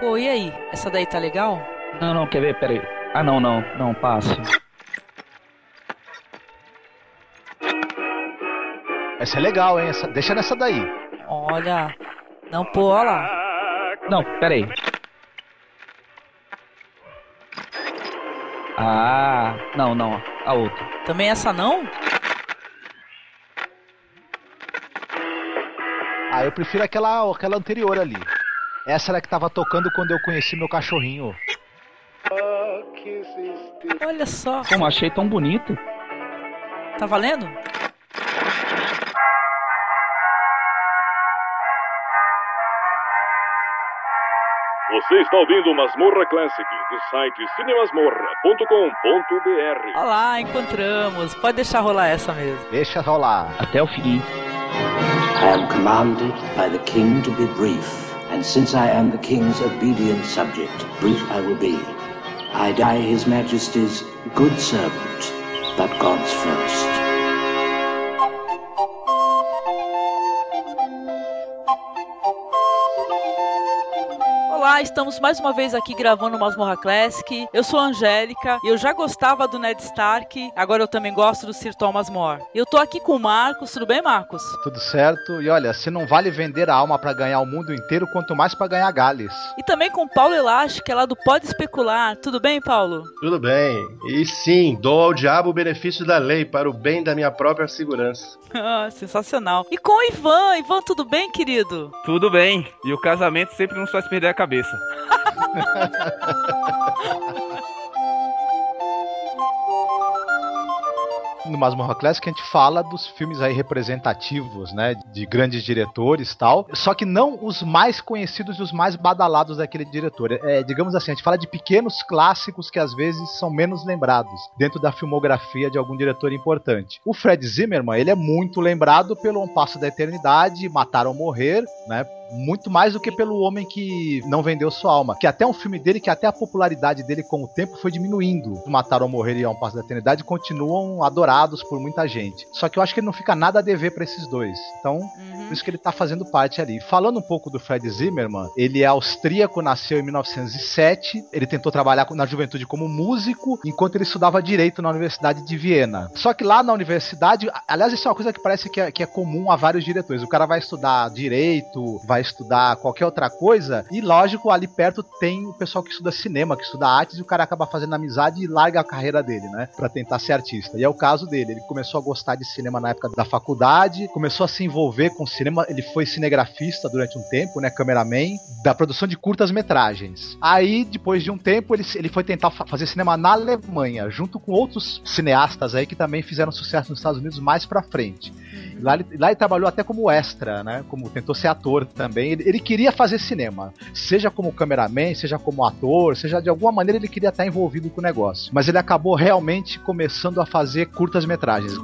Pô, e aí? Essa daí tá legal? Não, não, quer ver? Pera aí. Ah, não, não, não, passe. Essa é legal, hein? Essa, deixa nessa daí. Olha. Não, pô, olha lá. Não, pera aí. Ah, não, não, a outra. Também essa não? Ah, eu prefiro aquela, aquela anterior ali. Essa era que tava tocando quando eu conheci meu cachorrinho. Olha só. Como achei tão bonito. Tá valendo? Você está ouvindo Masmorra Classic do site cinemasmorra.com.br. Olá, encontramos. Pode deixar rolar essa mesmo. Deixa rolar. Até o fim. I am commanded by the king to be brief, and since I am the king's obedient subject, brief I will be. I die his majesty's good servant, but God's first. Olá, estamos mais uma vez aqui gravando o Masmorra Classic. Eu sou a Angélica e eu já gostava do Ned Stark, agora eu também gosto do Sir Thomas More. Eu tô aqui com o Marcos, tudo bem, Marcos? Tudo certo. E olha, se não vale vender a alma pra ganhar o mundo inteiro, quanto mais pra ganhar Gales. E também com o Paulo Elástico, que é lá do Pode Especular. Tudo bem, Paulo? Tudo bem. E sim, dou ao diabo o benefício da lei para o bem da minha própria segurança. Ah, Sensacional. E com o Ivan. Ivan, tudo bem, querido? Tudo bem. E o casamento sempre nos faz perder a cabeça. No Masmorra Classic a gente fala dos filmes aí representativos, né, de grandes diretores tal, só que não os mais conhecidos e os mais badalados daquele diretor. É, digamos assim, a gente fala de pequenos clássicos que às vezes são menos lembrados dentro da filmografia de algum diretor importante. O Fred Zimmerman, ele é muito lembrado pelo Um Passo da Eternidade, Matar ou Morrer, né, muito mais do que pelo homem que não vendeu sua alma. Que até um filme dele, que até a popularidade dele com o tempo foi diminuindo. Matar ou Morrer e A Um Passo da Eternidade continuam adorados por muita gente. Só que eu acho que ele não fica nada a dever pra esses dois. Então, por isso que ele tá fazendo parte ali. Falando um pouco do Fred Zimmerman, ele é austríaco, nasceu em 1907. Ele tentou trabalhar na juventude como músico, enquanto ele estudava direito na Universidade de Viena. Só que lá na universidade, aliás, isso é uma coisa que parece que é, que é comum a vários diretores. O cara vai estudar direito, vai estudar qualquer outra coisa, e lógico, ali perto tem o pessoal que estuda cinema, que estuda artes, e o cara acaba fazendo amizade e larga a carreira dele, né? Pra tentar ser artista. E é o caso dele. Ele começou a gostar de cinema na época da faculdade, começou a se envolver com cinema. Ele foi cinegrafista durante um tempo, né? Cameraman, da produção de curtas-metragens. Aí, depois de um tempo, ele, ele foi tentar fa- fazer cinema na Alemanha, junto com outros cineastas aí que também fizeram sucesso nos Estados Unidos mais pra frente. Lá ele, lá ele trabalhou até como extra, né? Como tentou ser ator também. Ele, ele queria fazer cinema, seja como cameraman, seja como ator, seja de alguma maneira ele queria estar envolvido com o negócio. Mas ele acabou realmente começando a fazer curtas-metragens.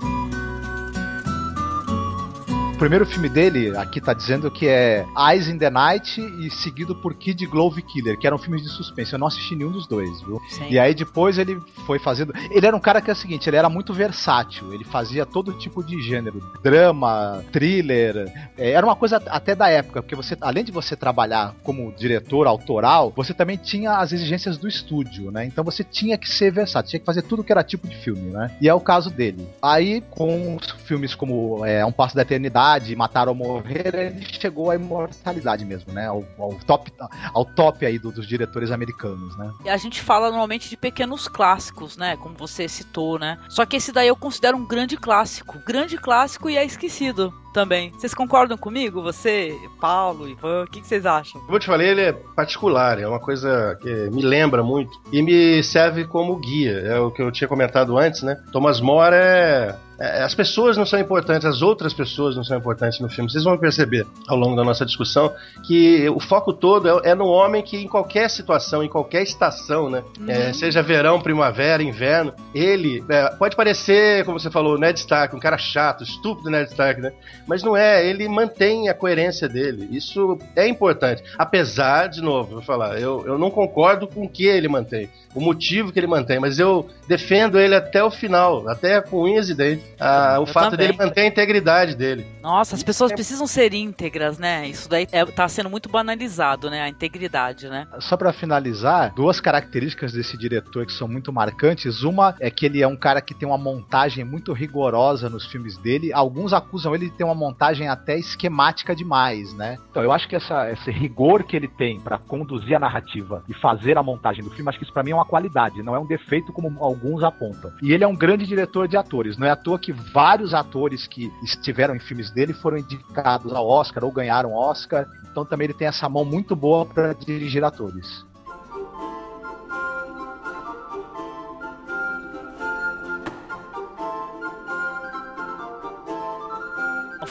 O primeiro filme dele, aqui tá dizendo que é Eyes in the Night e seguido por Kid Glove Killer, que eram filmes de suspense. Eu não assisti nenhum dos dois, viu? Sim. E aí depois ele foi fazendo. Ele era um cara que é o seguinte, ele era muito versátil. Ele fazia todo tipo de gênero, drama, thriller. É, era uma coisa até da época, porque você, além de você trabalhar como diretor autoral, você também tinha as exigências do estúdio, né? Então você tinha que ser versátil, tinha que fazer tudo que era tipo de filme, né? E é o caso dele. Aí com filmes como é, Um Passo da Eternidade, Matar ou Morrer, ele chegou à imortalidade mesmo, né? Ao, ao top, ao top aí do- dos diretores americanos, né? E a gente fala normalmente de pequenos clássicos, né? Como você citou, né? Só que esse daí eu considero um grande clássico. Grande clássico e é esquecido também. Vocês concordam comigo? Você, Paulo, Ivan, o que, que vocês acham? Como eu te falei, ele é particular, é uma coisa que me lembra muito e me serve como guia. É o que eu tinha comentado antes, né? Thomas More é. é- As pessoas não são importantes, as outras pessoas não são importantes no filme. Vocês vão perceber ao longo da nossa discussão que o foco todo é, é no homem que, em qualquer situação, em qualquer estação, né? É, seja verão, primavera, inverno, ele é, pode parecer, como você falou, Ned Stark, um cara chato, estúpido Ned Stark, né? Mas não é, ele mantém a coerência dele. Isso é importante. Apesar, de novo, vou falar, eu, eu não concordo com o que ele mantém, o motivo que ele mantém, mas eu defendo ele até o final, até com unhas e dentes. Ah, o Eu fato também. dele manter a integridade dele. Nossa, as pessoas precisam ser íntegras, né? Isso daí é, tá sendo muito banalizado, né? A integridade, né? Só pra finalizar, duas características desse diretor que são muito marcantes. Uma é que ele é um cara que tem uma montagem muito rigorosa nos filmes dele. Alguns acusam ele de ter uma montagem até esquemática demais, né? Então, eu acho que essa, esse rigor que ele tem pra conduzir a narrativa e fazer a montagem do filme, acho que isso pra mim é uma qualidade, não é um defeito como alguns apontam. E ele é um grande diretor de atores. Não é à toa que vários atores que estiveram em filmes dele foram indicados ao Oscar ou ganharam Oscar. Então também ele tem essa mão muito boa pra dirigir atores.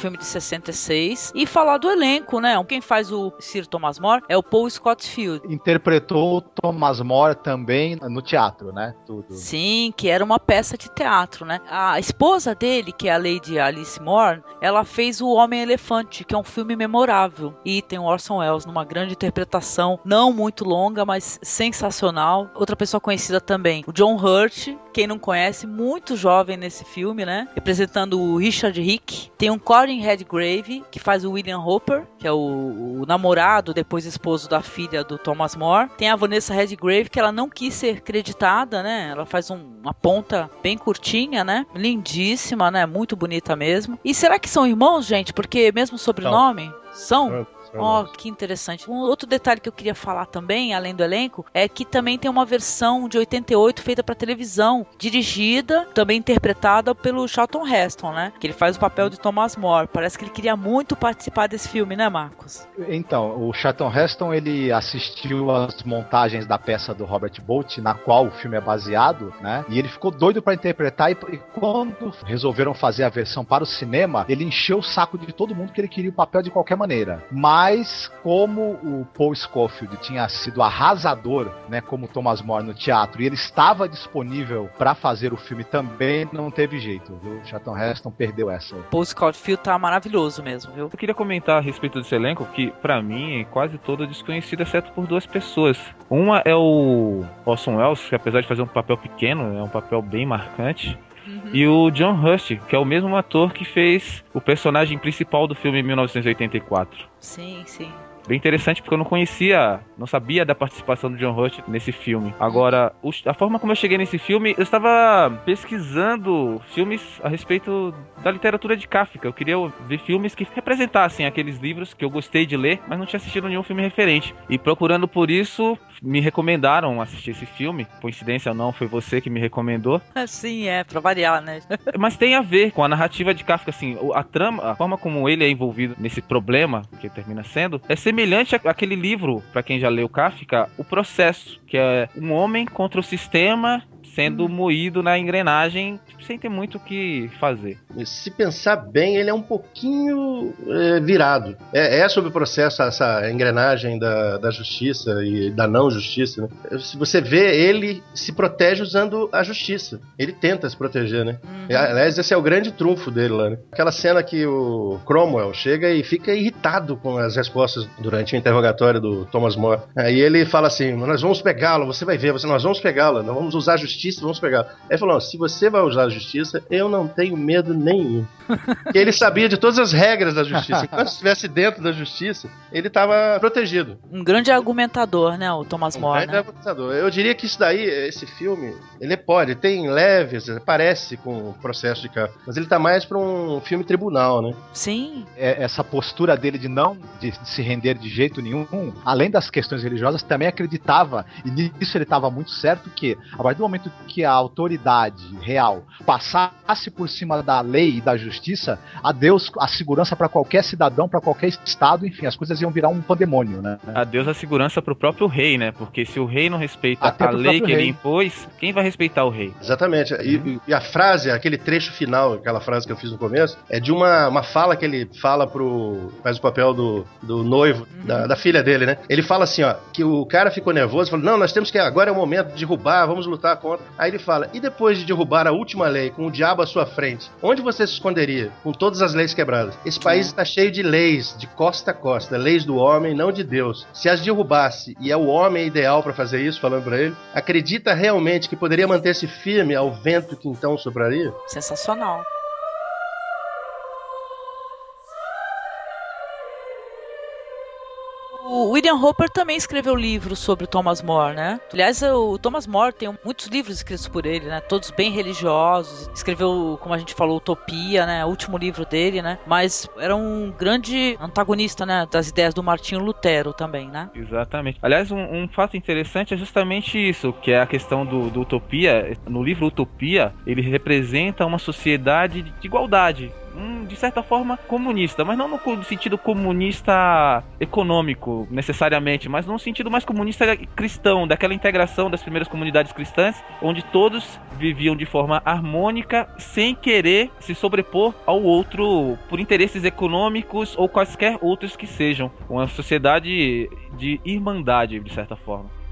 Filme de 66. E falar do elenco, né? Quem faz o Sir Thomas More é o Paul Scottfield. Interpretou o Thomas More também no teatro, né? Tudo. Sim, que era uma peça de teatro, né? A esposa dele, que é a Lady Alice Moore, ela fez o Homem-Elefante, que é um filme memorável. E tem o Orson Welles numa grande interpretação, não muito longa, mas sensacional. Outra pessoa conhecida também, o John Hurt, quem não conhece, muito jovem nesse filme, né? Representando o Richard Rick. Tem um Colin Redgrave, que faz o William Hopper, que é o, o namorado, depois esposo da filha do Thomas More. Tem a Vanessa Redgrave, que ela não quis ser creditada, né? Ela faz um- uma ponta bem curtinha, né? Lindíssima, né? Muito bonita mesmo. E será que são irmãos, gente? Porque mesmo sobrenome? São? Ó, que interessante. Um outro detalhe que eu queria falar também, além do elenco, é que também tem uma versão de 88 feita para televisão, dirigida, também interpretada pelo Charlton Heston, né? Que ele faz o papel de Thomas More. Parece que ele queria muito participar desse filme, né, Marcos? Então, o Charlton Heston ele assistiu às montagens da peça do Robert Bolt, na qual o filme é baseado, né? E ele ficou doido pra interpretar e, e quando resolveram fazer a versão para o cinema, ele encheu o saco de todo mundo que ele queria o papel de qualquer maneira. Mas como o Paul Scofield tinha sido arrasador, né, como Thomas More no teatro, e ele estava disponível pra fazer o filme também, não teve jeito, viu? O Charlton Heston perdeu essa. Paul Scottfield tá maravilhoso mesmo, viu? Eu queria comentar a respeito desse elenco, que pra mim é quase todo desconhecido, exceto por duas pessoas. Uma é o Orson Welles, que apesar de fazer um papel pequeno, é um papel bem marcante. E o John Hust, que é o mesmo ator que fez o personagem principal do filme em 1984. Sim, sim. Bem interessante porque eu não conhecia, não sabia da participação do John Hurt nesse filme. Agora, a forma como eu cheguei nesse filme, eu estava pesquisando filmes a respeito da literatura de Kafka. Eu queria ver filmes que representassem aqueles livros que eu gostei de ler, mas não tinha assistido nenhum filme referente. E procurando por isso, me recomendaram assistir esse filme. Coincidência ou não, foi você que me recomendou. Sim, é, pra variar, né? Mas tem a ver com a narrativa de Kafka, assim, a trama, a forma como ele é envolvido nesse problema, que termina sendo, é semelhante àquele livro, pra quem já leu Kafka, O Processo, que é um homem contra o sistema sendo moído na engrenagem sem ter muito o que fazer. Se pensar bem, ele é um pouquinho é, virado. É, é sobre o processo, essa engrenagem da, da justiça e da não justiça. Né? Se você vê, ele se protege usando a justiça. Ele tenta se proteger, né? E, Aliás, esse é o grande trunfo dele lá, né? Aquela cena que o Cromwell chega e fica irritado com as respostas durante o interrogatório do Thomas More. Aí ele fala assim: Nós vamos pegá-lo, você vai ver, você, nós vamos pegá-lo, nós vamos usar a justiça, vamos pegá-lo. Aí ele falou: Se você vai usar a justiça, eu não tenho medo nenhum. Porque ele sabia de todas as regras da justiça. Enquanto estivesse dentro da justiça, ele estava protegido. Um grande argumentador, né, o Thomas Um More, grande né? argumentador. Eu diria que isso daí, esse filme, ele pode, tem leves, parece com o processo de cá, mas ele tá mais pra um filme tribunal, né? Sim, é, essa postura dele de não de, de se render de jeito nenhum, além das questões religiosas, também acreditava, e nisso ele estava muito certo, que a partir do momento que a autoridade real passasse por cima da lei e da justiça, a Deus a segurança para qualquer cidadão, para qualquer estado, enfim, as coisas iam virar um pandemônio, né? Adeus a segurança pro próprio rei, né? Porque se o rei não respeita Até a lei que próprio ele rei. impôs, quem vai respeitar o rei? Exatamente. E, e- e a frase, aquele trecho final, aquela frase que eu fiz no começo, é de uma, uma fala que ele fala pro. faz o papel do, do noivo, da, da filha dele, né? Ele fala assim, ó, que o cara ficou nervoso, falou: não, nós temos que. agora é o momento de derrubar, vamos lutar contra. Aí ele fala: e depois de derrubar a última lei com o diabo à sua frente, onde você se esconderia? Com todas as leis quebradas. Esse país está cheio de leis, de costa a costa, leis do homem, não de Deus. Se as derrubasse, e é o homem ideal para fazer isso, falando para ele, acredita realmente que poderia manter-se firme ao vento que então sopraria? Sensacional. O William Hopper também escreveu livros sobre o Thomas More, né? Aliás, o Thomas More tem muitos livros escritos por ele, né? Todos bem religiosos. Escreveu, como a gente falou, Utopia, né? O último livro dele, né? Mas era um grande antagonista, né? Das ideias do Martinho Lutero também, né? Exatamente. Aliás, um, um fato interessante é justamente isso, que é a questão do, do Utopia. No livro Utopia, ele representa uma sociedade de igualdade um, de certa forma, comunista, mas não no sentido comunista econômico, necessariamente, mas num sentido mais comunista cristão, daquela integração das primeiras comunidades cristãs, onde todos viviam de forma harmônica, sem querer se sobrepor ao outro por interesses econômicos ou quaisquer outros que sejam. Uma sociedade de irmandade, de certa forma.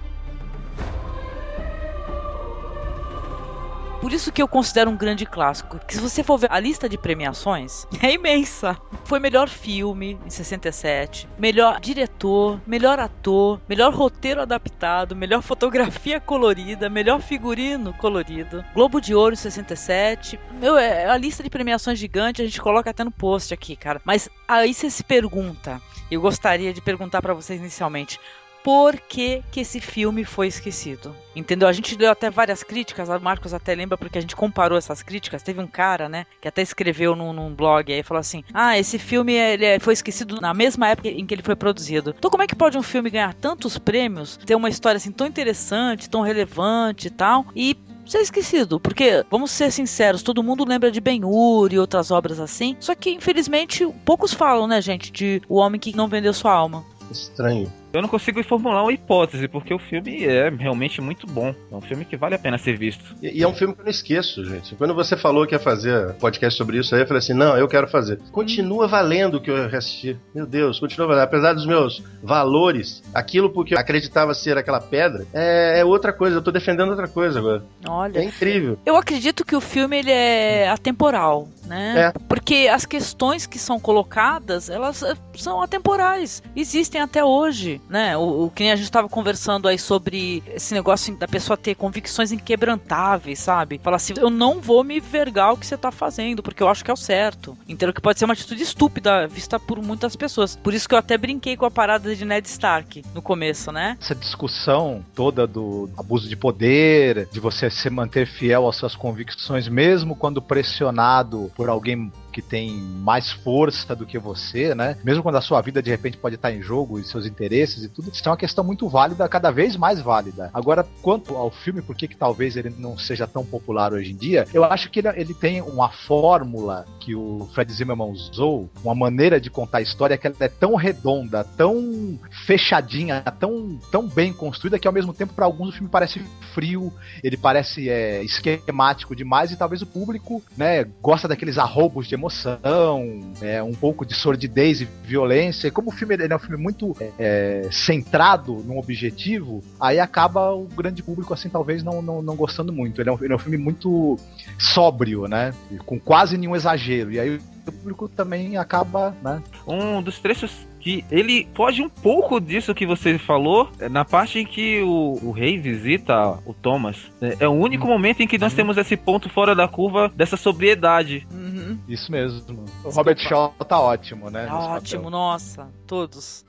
Por isso que eu considero um grande clássico. Que se você for ver a lista de premiações, é imensa. Foi melhor filme em 67, melhor diretor, melhor ator, melhor roteiro adaptado, melhor fotografia colorida, melhor figurino colorido, Globo de Ouro em 67. Meu, é a lista de premiações gigante, a gente coloca até no post aqui, cara. Mas aí você se pergunta, eu gostaria de perguntar para vocês inicialmente, por que, que esse filme foi esquecido. Entendeu? A gente deu até várias críticas, a Marcos até lembra porque a gente comparou essas críticas. Teve um cara, né, que até escreveu num, num blog aí, falou assim: Ah, esse filme ele é, foi esquecido na mesma época em que ele foi produzido. Então, como é que pode um filme ganhar tantos prêmios, ter uma história assim tão interessante, tão relevante e tal, e ser esquecido, porque vamos ser sinceros, todo mundo lembra de Ben-Hur e outras obras assim, só que infelizmente poucos falam, né, gente, de O Homem que Não Vendeu Sua Alma. Estranho. Eu não consigo formular uma hipótese, porque o filme é realmente muito bom. É um filme que vale a pena ser visto. E, e é um filme que eu não esqueço, gente. Quando você falou que ia fazer podcast sobre isso aí, eu falei assim: não, eu quero fazer. Continua valendo o que eu assisti. Meu Deus, continua valendo. Apesar dos meus valores, aquilo porque eu acreditava ser aquela pedra, é, é outra coisa. Eu tô defendendo outra coisa agora. Olha. É incrível. Eu acredito que o filme ele é atemporal, né? É. Porque as questões que são colocadas, elas são atemporais. Existem até hoje né? O, o que a gente estava conversando aí sobre esse negócio da pessoa ter convicções inquebrantáveis, sabe? Falar assim, eu não vou me vergar o que você tá fazendo, porque eu acho que é o certo. Entendeu? Que pode ser uma atitude estúpida vista por muitas pessoas. Por isso que eu até brinquei com a parada de Ned Stark no começo, né? Essa discussão toda do abuso de poder, de você se manter fiel às suas convicções, mesmo quando pressionado por alguém que tem mais força do que você, né? Mesmo quando a sua vida de repente pode estar em jogo e seus interesses e tudo, isso é uma questão muito válida, cada vez mais válida. Agora, quanto ao filme, por que, talvez ele não seja tão popular hoje em dia, eu acho que ele, ele tem uma fórmula que o Fred Zimmerman usou, uma maneira de contar a história que ela é tão redonda, tão fechadinha, tão, tão bem construída que ao mesmo tempo para alguns o filme parece frio, ele parece é, esquemático demais e talvez o público, né, gosta daqueles arroubos de emoção, é, um pouco de sordidez e violência. E como o filme é um filme muito é, centrado num objetivo, aí acaba o grande público, assim, talvez não, não, não gostando muito. Ele é, um, ele é um filme muito sóbrio, né? Com quase nenhum exagero. E aí o público também acaba, né? Um dos trechos que ele foge um pouco disso que você falou, é na parte em que o, o rei visita o Thomas. É, é o único uhum. momento em que nós uhum. temos esse ponto fora da curva dessa sobriedade. Uhum. Isso mesmo. O Robert Shaw tá ótimo, né? ótimo, nossa, todos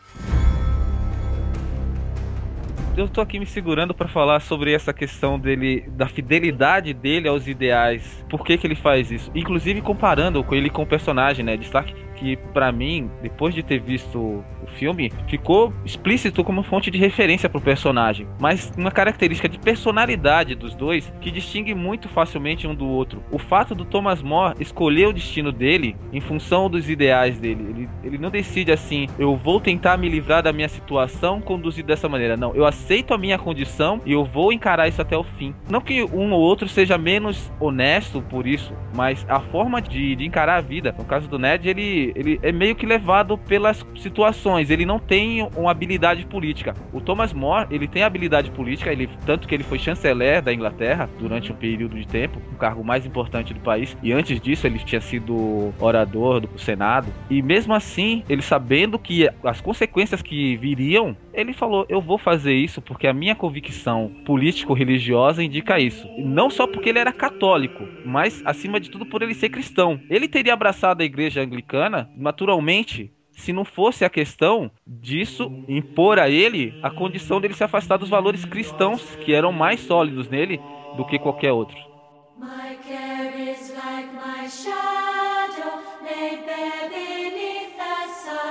eu tô aqui me segurando para falar sobre essa questão dele, da fidelidade dele aos ideais. Por que, que ele faz isso? Inclusive comparando com ele com o personagem, né, de Stark, que para mim, depois de ter visto o filme, ficou explícito como fonte de referência pro personagem, mas uma característica de personalidade dos dois que distingue muito facilmente um do outro. O fato do Thomas More escolher o destino dele em função dos ideais dele. Ele, ele não decide assim, eu vou tentar me livrar da minha situação conduzido dessa maneira. Não, eu aceito a minha condição e eu vou encarar isso até o fim. Não que um ou outro seja menos honesto por isso, mas a forma de, de encarar a vida. No caso do Ned, ele ele, é meio que levado pelas situações. Ele não tem uma habilidade política. O Thomas More, ele tem habilidade política, ele, tanto que ele foi chanceler da Inglaterra durante um período de tempo, o cargo mais importante do país. E antes disso, ele tinha sido orador do Senado. E mesmo assim, ele sabendo que as consequências que viriam, ele falou: Eu vou fazer isso porque a minha convicção político-religiosa indica isso. Não só porque ele era católico, mas acima de tudo por ele ser cristão. Ele teria abraçado a igreja anglicana naturalmente se não fosse a questão disso impor a ele a condição dele se afastar dos valores cristãos que eram mais sólidos nele do que qualquer outro. My care is like my shadow laid bare beneath the sun.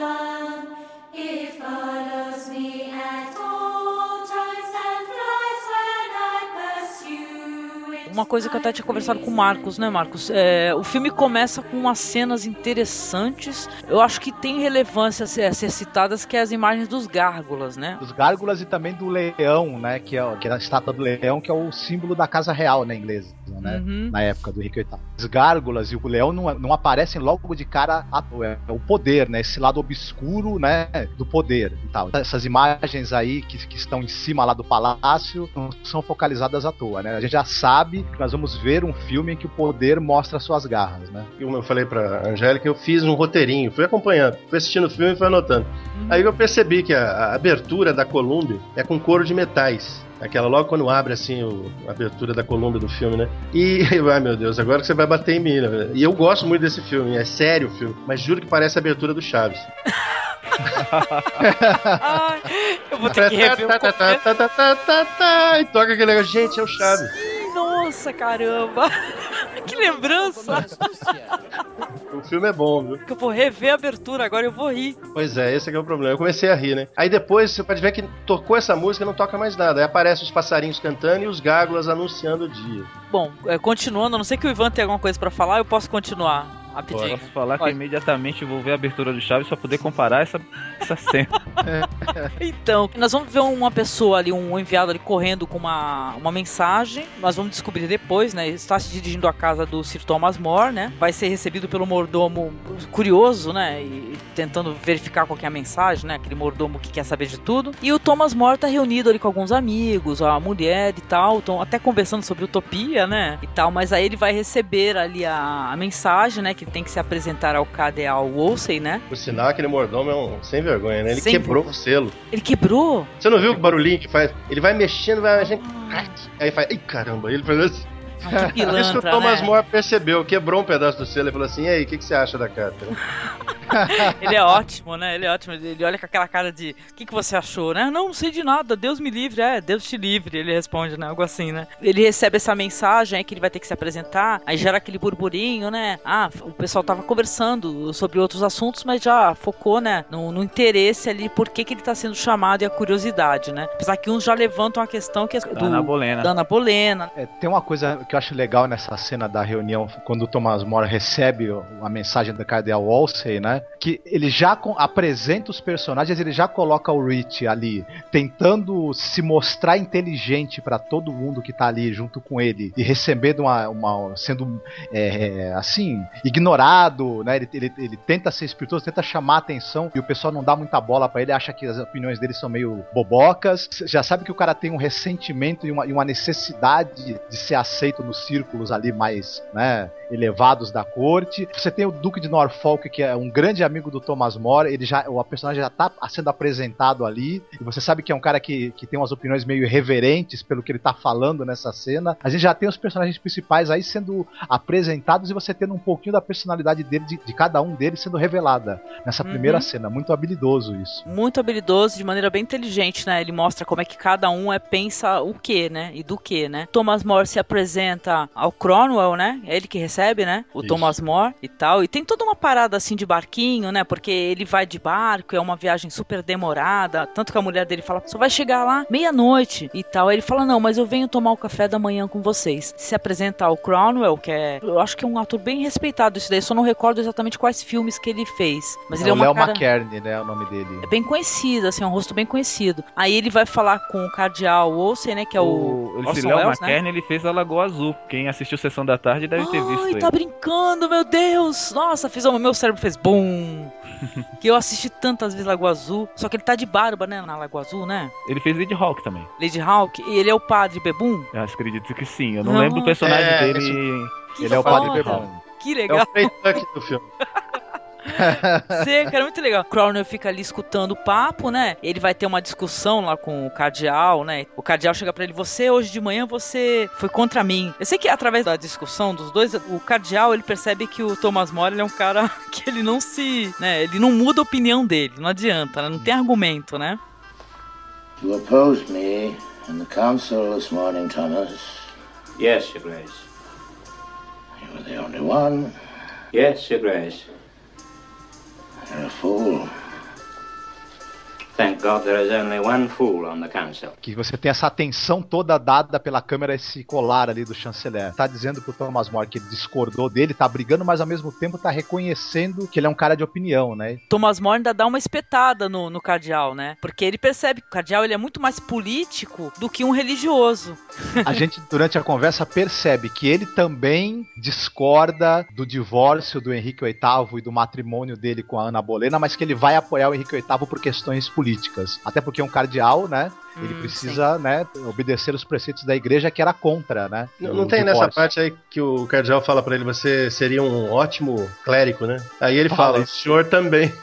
Uma coisa que eu até tinha conversado com o Marcos, né, Marcos? É, o filme começa com umas cenas interessantes. Eu acho que tem relevância a ser, citadas, que é as imagens dos gárgulas, né? Dos gárgulas e também do leão, né? Que é, que é a estátua do leão, que é o símbolo da casa real, né, inglesa, né? Uhum. Na época do Henrique VIII. As gárgulas e o leão não, não aparecem logo de cara à toa. É o poder, né? Esse lado obscuro, né? Do poder e tal. Essas imagens aí que, que estão em cima lá do palácio não são focalizadas à toa, né? A gente já sabe que nós vamos ver um filme em que o poder mostra suas garras, né? Como eu falei pra Angélica, eu fiz um roteirinho, fui acompanhando, fui assistindo o filme e fui anotando. Aí eu percebi que a, a abertura da Columbia é com couro de metais. Aquela logo quando abre assim o, a abertura da Columbia do filme, né? E, ai meu Deus, agora que você vai bater em mim, né? E eu gosto muito desse filme, é sério o filme, mas juro que parece a abertura do Chaves. Ai, eu vou ter que rever Tá, tá, tá, tá, tá, tá, tá, tá, E toca aquele negócio, gente, é o Chaves. Nossa, caramba! que lembrança! O filme é bom, viu? Que eu vou rever a abertura agora, eu vou rir. Pois é, esse é que é o problema. Eu comecei a rir, né? Aí depois você pode ver que tocou essa música e não toca mais nada. Aí aparecem os passarinhos cantando e os gárgulas anunciando o dia. Bom, é, continuando, a não sei que o Ivan tem alguma coisa pra falar, eu posso continuar rapidinho. Posso falar Pode. que imediatamente vou ver a abertura do Chaves pra poder comparar essa, essa cena. Então, nós vamos ver uma pessoa ali, um enviado ali correndo com uma, uma mensagem. Nós vamos descobrir depois, né? Está se dirigindo à casa do Sir Thomas More, né? Vai ser recebido pelo mordomo curioso, né? E tentando verificar qual é a mensagem, né? Aquele mordomo que quer saber de tudo. E o Thomas More tá reunido ali com alguns amigos, a mulher e tal. Estão até conversando sobre utopia, né? E tal. Mas aí ele vai receber ali a, a mensagem, né? Que tem que se apresentar ao Cardeal Wolsey, né? Por sinal, aquele mordomo é um sem vergonha, né? Ele Sem quebrou o selo. Ele quebrou. Você não viu o barulhinho que faz? Ele vai mexendo, vai mexendo. crack, Aí faz. Ih, caramba, ele faz assim. Ah, que Isso que o pilantra, Thomas né? More percebeu, quebrou um pedaço do selo e falou assim: e aí, o que, que você acha da carta? Ele é ótimo, né? Ele é ótimo. Ele olha com aquela cara de: O que, que você achou, né? Não, não sei de nada. Deus me livre. É, Deus te livre. Ele responde, né? Algo assim, né? Ele recebe essa mensagem aí que ele vai ter que se apresentar. Aí gera aquele burburinho, né? Ah, o pessoal tava conversando sobre outros assuntos, mas já focou, né? No, no interesse ali, por que, que ele tá sendo chamado e a curiosidade, né? Apesar que uns já levantam a questão que é do, Ana Bolena. da Ana Bolena. É, tem uma coisa que eu acho legal nessa cena da reunião, quando o Thomas More recebe a mensagem do Cardeal Wolsey, né? Que ele já apresenta os personagens, ele já coloca o Rich ali, tentando se mostrar inteligente pra todo mundo que tá ali junto com ele, e recebendo uma. uma- sendo é, é, assim, ignorado, né? Ele, ele, ele tenta ser espirituoso, tenta chamar atenção, e o pessoal não dá muita bola pra ele, acha que as opiniões dele são meio bobocas. Já sabe que o cara tem um ressentimento e uma, e uma necessidade de ser aceito nos círculos ali mais, né, elevados da corte. Você tem o Duque de Norfolk, que é um grande amigo do Thomas More, ele já, o personagem já tá sendo apresentado ali, e você sabe que é um cara que, que tem umas opiniões meio irreverentes pelo que ele tá falando nessa cena. A gente já tem os personagens principais aí sendo apresentados e você tendo um pouquinho da personalidade dele, de, de cada um deles sendo revelada nessa Uhum. primeira cena. Muito habilidoso isso. muito habilidoso, de maneira bem inteligente, né? Ele mostra como é que cada um é pensa o que, né? E do que, né? Thomas More se apresenta ao Cromwell, né? É ele que recebe, né? O Isso. Thomas More e tal. E tem toda uma parada assim de barquinho, né? Porque ele vai de barco, é uma viagem super demorada. Tanto que a mulher dele fala, só vai chegar lá meia-noite e tal. Aí ele fala, não, mas eu venho tomar o café da manhã com vocês. Se apresenta ao Cromwell, que é. Eu acho que é um ator bem respeitado isso daí. Só não recordo exatamente quais filmes que ele fez. Mas ele é o uma Léo cara... McKerney, né, é o nome dele. É bem conhecido, assim, é um rosto bem conhecido. Aí ele vai falar com o cardeal Olsen, né, que é o... o Orson Léo né? Ele fez a Lagoa Azul. Quem assistiu Sessão da Tarde deve ter visto Ai, tá brincando, meu Deus! Nossa, fiz o meu cérebro fez bum. que eu assisti tantas vezes Lagoa Azul, só que ele tá de barba, né, na Lagoa Azul, né? Ele fez Lady Hawk também. Lady Hawk, e ele é o padre bebum. Eu acredito que sim. Eu não, Não, lembro do personagem é, dele. Que Ele é o foda. Padre Bebum. Que É legal. o Frey Tuck do filme. Sim, cara, muito legal. Crowner fica ali escutando o papo, né? Ele vai ter uma discussão lá com o cardeal, né? O cardeal chega pra ele: Você, hoje de manhã, você foi contra mim. Eu sei que através da discussão dos dois, o cardeal ele percebe que o Thomas More ele é um cara que ele não se. né? Ele não muda a opinião dele. Não adianta, né? Não tem argumento, né? You opposed me in the council this morning, Thomas. Yes, Your Grace. You were the only one. Yes, Your Grace. A fool. Thank God there is only one fool on the council. Que você tem essa atenção toda dada pela câmera, esse colar ali do chanceler. Tá dizendo pro Thomas More que ele discordou dele, tá brigando, mas ao mesmo tempo tá reconhecendo que ele é um cara de opinião, né? Thomas More ainda dá uma espetada no, no cardeal, né? Porque ele percebe que o cardeal ele é muito mais político do que um religioso. A gente, durante a conversa, percebe que ele também discorda do divórcio do Henrique VIII e do matrimônio dele com a Ana Bolena, mas que ele vai apoiar o Henrique VIII por questões políticas. Até porque é um cardeal, né? Ele Hum, precisa, né, obedecer os preceitos da igreja que era contra, né? Não, não tem nessa parte aí que o cardeal fala pra ele, você seria um ótimo clérigo, né? Aí ele Fala fala, o senhor também.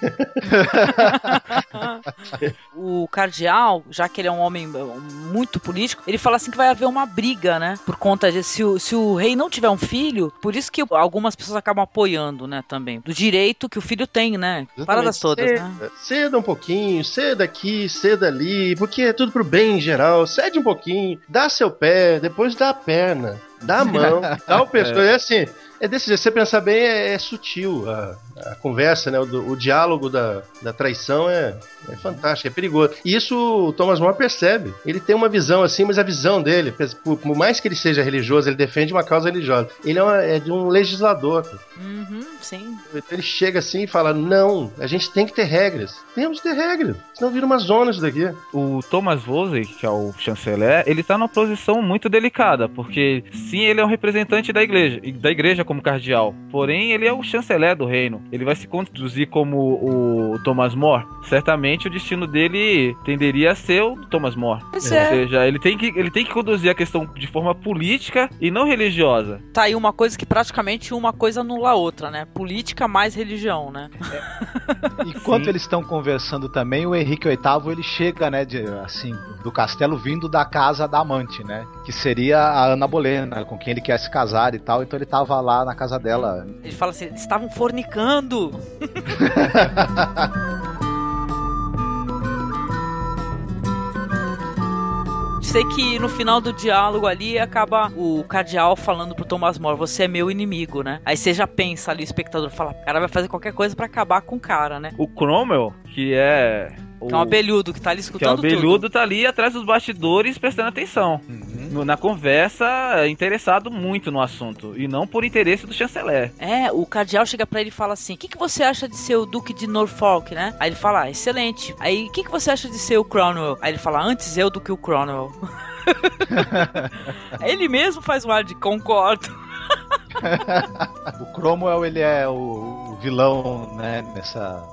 o cardeal, já que ele é um homem muito político, ele fala assim que vai haver uma briga, né? Por conta de se o, se o rei não tiver um filho, por isso que algumas pessoas acabam apoiando, né? Também. Do direito que o filho tem, né? Paradas todas, ceda, né? Ceda um pouquinho, ceda aqui, ceda ali, porque é tudo pro bem em geral. Cede um pouquinho, dá seu pé, depois dá a perna, dá a mão, dá o pescoço. É assim, é desse jeito. Se você pensar bem, é, é sutil a, a conversa, né? O, o diálogo da, da traição é, é fantástico, é perigoso. E isso o Thomas More percebe. Ele tem uma visão assim, mas a visão dele, por, por mais que ele seja religioso, ele defende uma causa religiosa. Ele é, uma- é de um legislador. Uhum, sim. Então ele chega assim e fala: Não, a gente tem que ter regras. Temos que ter regras. Senão vira uma zona isso daqui. O Thomas Wolsey, que é o chanceler, ele tá numa posição muito delicada, porque sim, ele é um representante da igreja, e da igreja como cardeal, porém ele é o chanceler do reino. Ele vai se conduzir como o Thomas More. Certamente o destino dele tenderia a ser o Thomas More. Pois Ou é. seja, ele tem, que, ele tem que conduzir a questão de forma política e não religiosa. Tá aí uma coisa que praticamente uma coisa anula a outra, né? Política mais religião, né? Enquanto Sim. eles estão conversando também, o Henrique VIII ele chega, né, de, assim, do castelo vindo da casa da amante, né? Que seria a Ana Bolena, com quem ele quer se casar e tal. Então ele tava lá na casa dela. Ele fala assim, eles estavam fornicando. Sei que no final do diálogo ali acaba o cardeal falando pro Thomas More, você é meu inimigo, né? Aí você já pensa ali, o espectador fala, o cara vai fazer qualquer coisa pra acabar com o cara, né? O Cromwell, que é. O... Que é um abelhudo que tá ali Que é o escutando abelhudo tá ali atrás dos bastidores prestando atenção. No- na conversa, interessado muito no assunto. E não por interesse do chanceler. tudo. É, o cardeal chega pra ele e fala assim, o que, que você acha de ser o duque de Norfolk, né? Aí ele fala, ah, excelente. Aí, o que, que você acha de ser o Cromwell? Aí ele fala, antes eu do que o Cromwell. ele mesmo faz um ar de concordo. O Cromwell ele é o, o vilão, né, nessa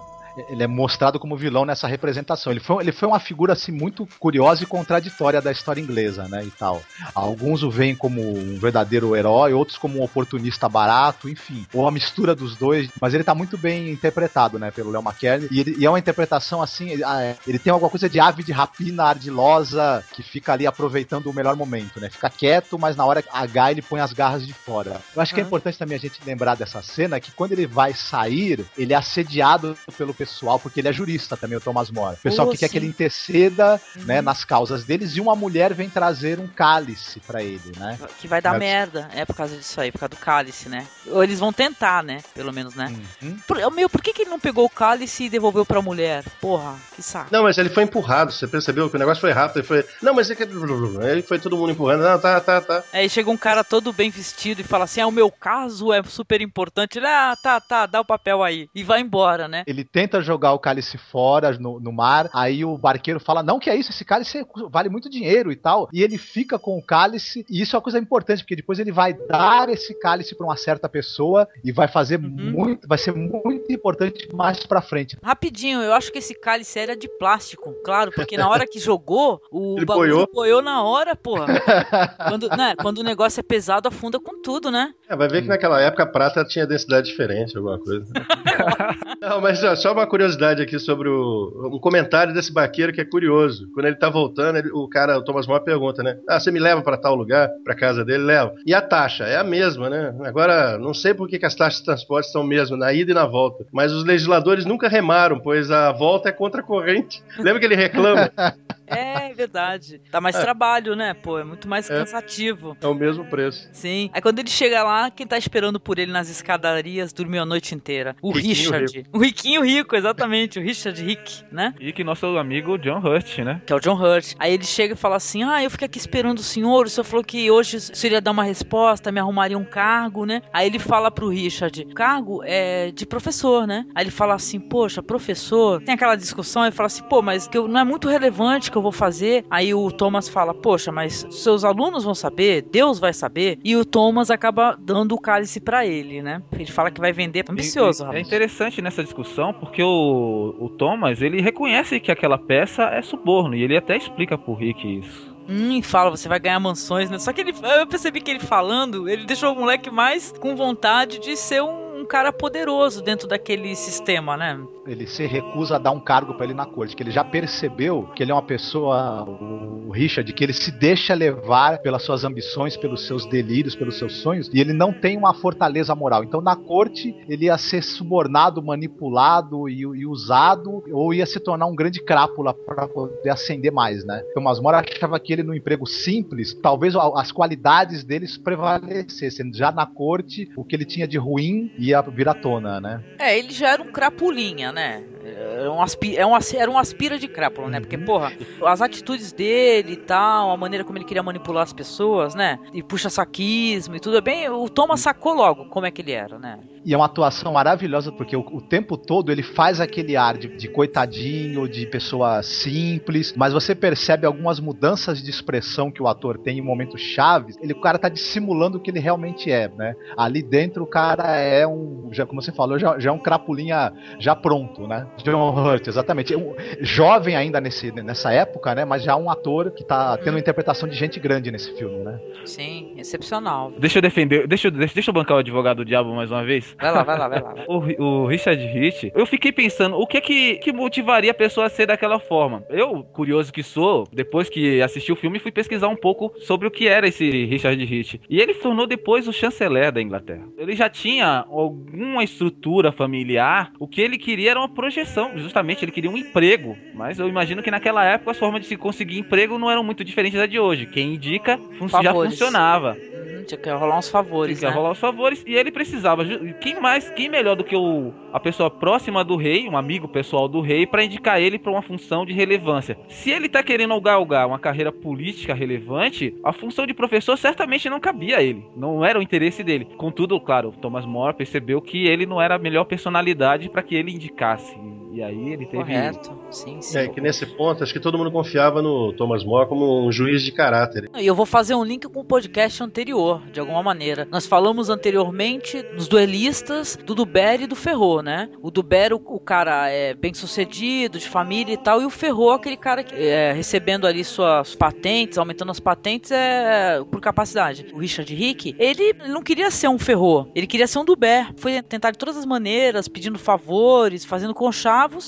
ele é mostrado como vilão nessa representação. Ele foi, ele foi uma figura assim muito curiosa e contraditória da história inglesa, né, e tal. Alguns o veem como um verdadeiro herói, outros como um oportunista barato, enfim, ou a mistura dos dois. Mas ele tá muito bem interpretado, né, pelo Léo McKern. E, ele- e é uma interpretação assim, ele, ah, é, ele tem alguma coisa de ave de rapina ardilosa que fica ali aproveitando o melhor momento, né? Fica quieto, mas na hora H ele põe as garras de fora. Eu acho que é importante também a gente lembrar dessa cena que quando ele vai sair, ele é assediado pelo pessoal, porque ele é jurista também, o Thomas More. O pessoal Oh, que quer sim. que ele interceda, Uhum. né, nas causas deles, e uma mulher vem trazer um cálice pra ele, né? Que vai dar Mas- merda. É por causa disso aí, por causa do cálice, né? Ou eles vão tentar, né? Pelo menos, né? Uhum. Por, meu, por que, que ele não pegou o cálice e devolveu pra mulher? Porra, que saco. Não, mas ele foi empurrado. Você percebeu que o negócio foi rápido? Ele foi. Não, mas é que. Aí foi todo mundo empurrando. Não, tá, tá, tá. Aí chega um cara todo bem vestido e fala assim: Ah, o meu caso é super importante. Ele, ah, tá, tá, dá o papel aí. E vai embora, né? Ele tenta tenta jogar o cálice fora no, no mar, aí o barqueiro fala, não, que é isso, esse cálice vale muito dinheiro e tal, e ele fica com o cálice, e isso é uma coisa importante, porque depois ele vai dar esse cálice pra uma certa pessoa e vai fazer Uhum. muito, vai ser muito importante mais pra frente. Rapidinho, eu acho que esse cálice era de plástico, claro, porque na hora que jogou, o Ele boiou na hora, porra. Quando, né, quando o negócio é pesado, afunda com tudo, né? É, vai ver que naquela época a prata tinha densidade diferente, alguma coisa. Não, mas ó, só uma curiosidade aqui sobre o, um comentário desse barqueiro que é curioso. Quando ele tá voltando, ele- o cara, o Thomas More pergunta, né? Ah, você me leva pra tal lugar, pra casa dele? Leva. E a taxa? É a mesma, né? Agora, não sei por que, que as taxas de transporte são mesmo, na ida e na volta. Mas os legisladores nunca remaram, pois a volta é contra a corrente. Lembra que ele reclama? É verdade. Dá mais É. trabalho, né? Pô, é muito mais É. cansativo. É o mesmo preço. Sim. Aí quando ele chega lá, quem tá esperando por ele nas escadarias dormiu a noite inteira? O Riquinho Richard. O riquinho rico, exatamente. O Richard Rick, né? E que nosso amigo John Hurt, né? Que é o John Hurt. Aí ele chega e fala assim: Ah, eu fiquei aqui esperando o senhor. O senhor falou que hoje seria dar uma resposta, me arrumaria um cargo, né? Aí ele fala pro Richard: Cargo é de professor, né? Aí ele fala assim: Poxa, professor. Tem aquela discussão. Ele fala assim: Pô, mas que eu- não é muito relevante que eu vou fazer. Aí o Thomas fala: Poxa, mas seus alunos vão saber, Deus vai saber. E o Thomas acaba dando o cálice pra ele, né? Ele fala que vai vender. Ambicioso, E- e- É interessante nessa discussão porque o, o Thomas ele reconhece que aquela peça é suborno e ele até explica pro Rick isso. Hum, fala, você vai ganhar mansões, né? Só que ele, eu percebi que ele falando, ele deixou o moleque mais com vontade de ser um, um cara poderoso dentro daquele sistema, né? Ele se recusa a dar um cargo pra ele na corte, que ele já percebeu que ele é uma pessoa, o Richard, que ele se deixa levar pelas suas ambições, pelos seus delírios, pelos seus sonhos, e ele não tem uma fortaleza moral. Então na corte ele ia ser subornado, manipulado e, e usado, ou ia se tornar um grande crápula para poder ascender mais, né? Thomas More achava que ele no emprego simples, talvez as qualidades deles prevalecessem. Já na corte, o que ele tinha de ruim ia vir à tona, né? É, ele já era um crapulinha, né? É um, aspi, é um, era um aspira de crápula, né? Porque, porra, as atitudes dele e tal, a maneira como ele queria manipular as pessoas, né? E puxa saquismo e tudo é bem. O Thomas sacou logo como é que ele era, né? E é uma atuação maravilhosa, porque o, o tempo todo ele faz aquele ar de, de coitadinho, de pessoa simples, mas você percebe algumas mudanças de expressão que o ator tem em momentos chaves. Ele, o cara tá dissimulando o que ele realmente é, né? Ali dentro o cara é um, já como você falou, já, já é um crapulinha já pronto, né? John Hurt, exatamente. Um- jovem ainda nesse, nessa época, né? Mas já um ator que tá tendo uma interpretação de gente grande nesse filme, né? Sim, excepcional. Deixa eu defender, deixa eu, deixa, deixa eu bancar o advogado do diabo mais uma vez. Vai lá, vai lá, vai lá. vai. O, o Richard Rich, eu fiquei pensando, o que que, que motivaria a pessoa a ser daquela forma? Eu, curioso que sou, depois que assisti o filme, fui pesquisar um pouco sobre o que era esse Richard Rich. E ele se tornou depois o chanceler da Inglaterra. Ele já tinha alguma estrutura familiar, o que ele queria era uma projeção, justamente, ele queria um emprego. Mas eu imagino que naquela época as formas de se conseguir emprego não eram muito diferentes da de hoje. Quem indica fun- já funcionava. Tinha que rolar uns favores, Tinha que né? rolar os favores e ele precisava. Quem mais, quem melhor do que o, a pessoa próxima do rei, um amigo pessoal do rei, pra indicar ele pra uma função de relevância? Se ele tá querendo galgar uma carreira política relevante, a função de professor certamente não cabia a ele. Não era o interesse dele. Contudo, claro, Thomas More percebeu que ele não era a melhor personalidade pra que ele indicasse. E aí ele teve. Correto, sim, sim. É que nesse ponto, acho que todo mundo confiava no Thomas More como um juiz de caráter. E eu vou fazer um link com o podcast anterior, de alguma maneira. Nós falamos anteriormente dos duelistas, do Duber e do Ferro, né? O Duber, o, o cara é bem sucedido, de família e tal, e o Ferro, aquele cara que é, recebendo ali suas patentes, aumentando as patentes é por capacidade. O Richard Rick, ele não queria ser um Ferro, ele queria ser um Duber. Foi tentar de todas as maneiras, pedindo favores, fazendo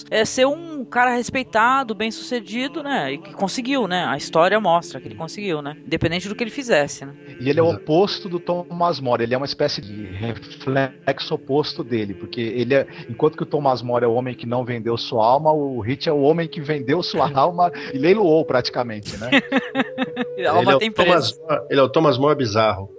é ser um cara respeitado, bem sucedido, né? E que conseguiu, né? A história mostra que ele conseguiu, né? Independente do que ele fizesse, né? E ele é o oposto do Thomas More, ele é uma espécie de reflexo oposto dele, porque ele é, enquanto que o Thomas More é o homem que não vendeu sua alma, o Rich é o homem que vendeu sua alma e leiloou praticamente, né? A alma ele, é tem o Thomas, ele é o Thomas More bizarro.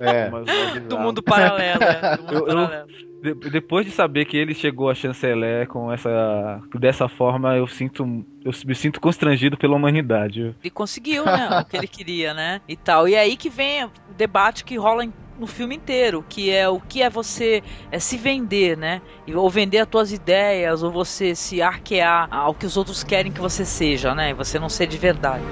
É. Thomas More Do bizarro. mundo paralelo, é. Do mundo Eu- eu- paralelo. De- depois de saber que ele chegou a chanceler com essa dessa forma, eu sinto eu me sinto constrangido pela humanidade. Ele conseguiu, né? o que ele queria, né? E tal. E aí que vem o debate que rola em no filme inteiro, que é o que é você é se vender, né? Ou vender as tuas ideias, ou você se arquear ao que os outros querem que você seja, né? E você não ser de verdade.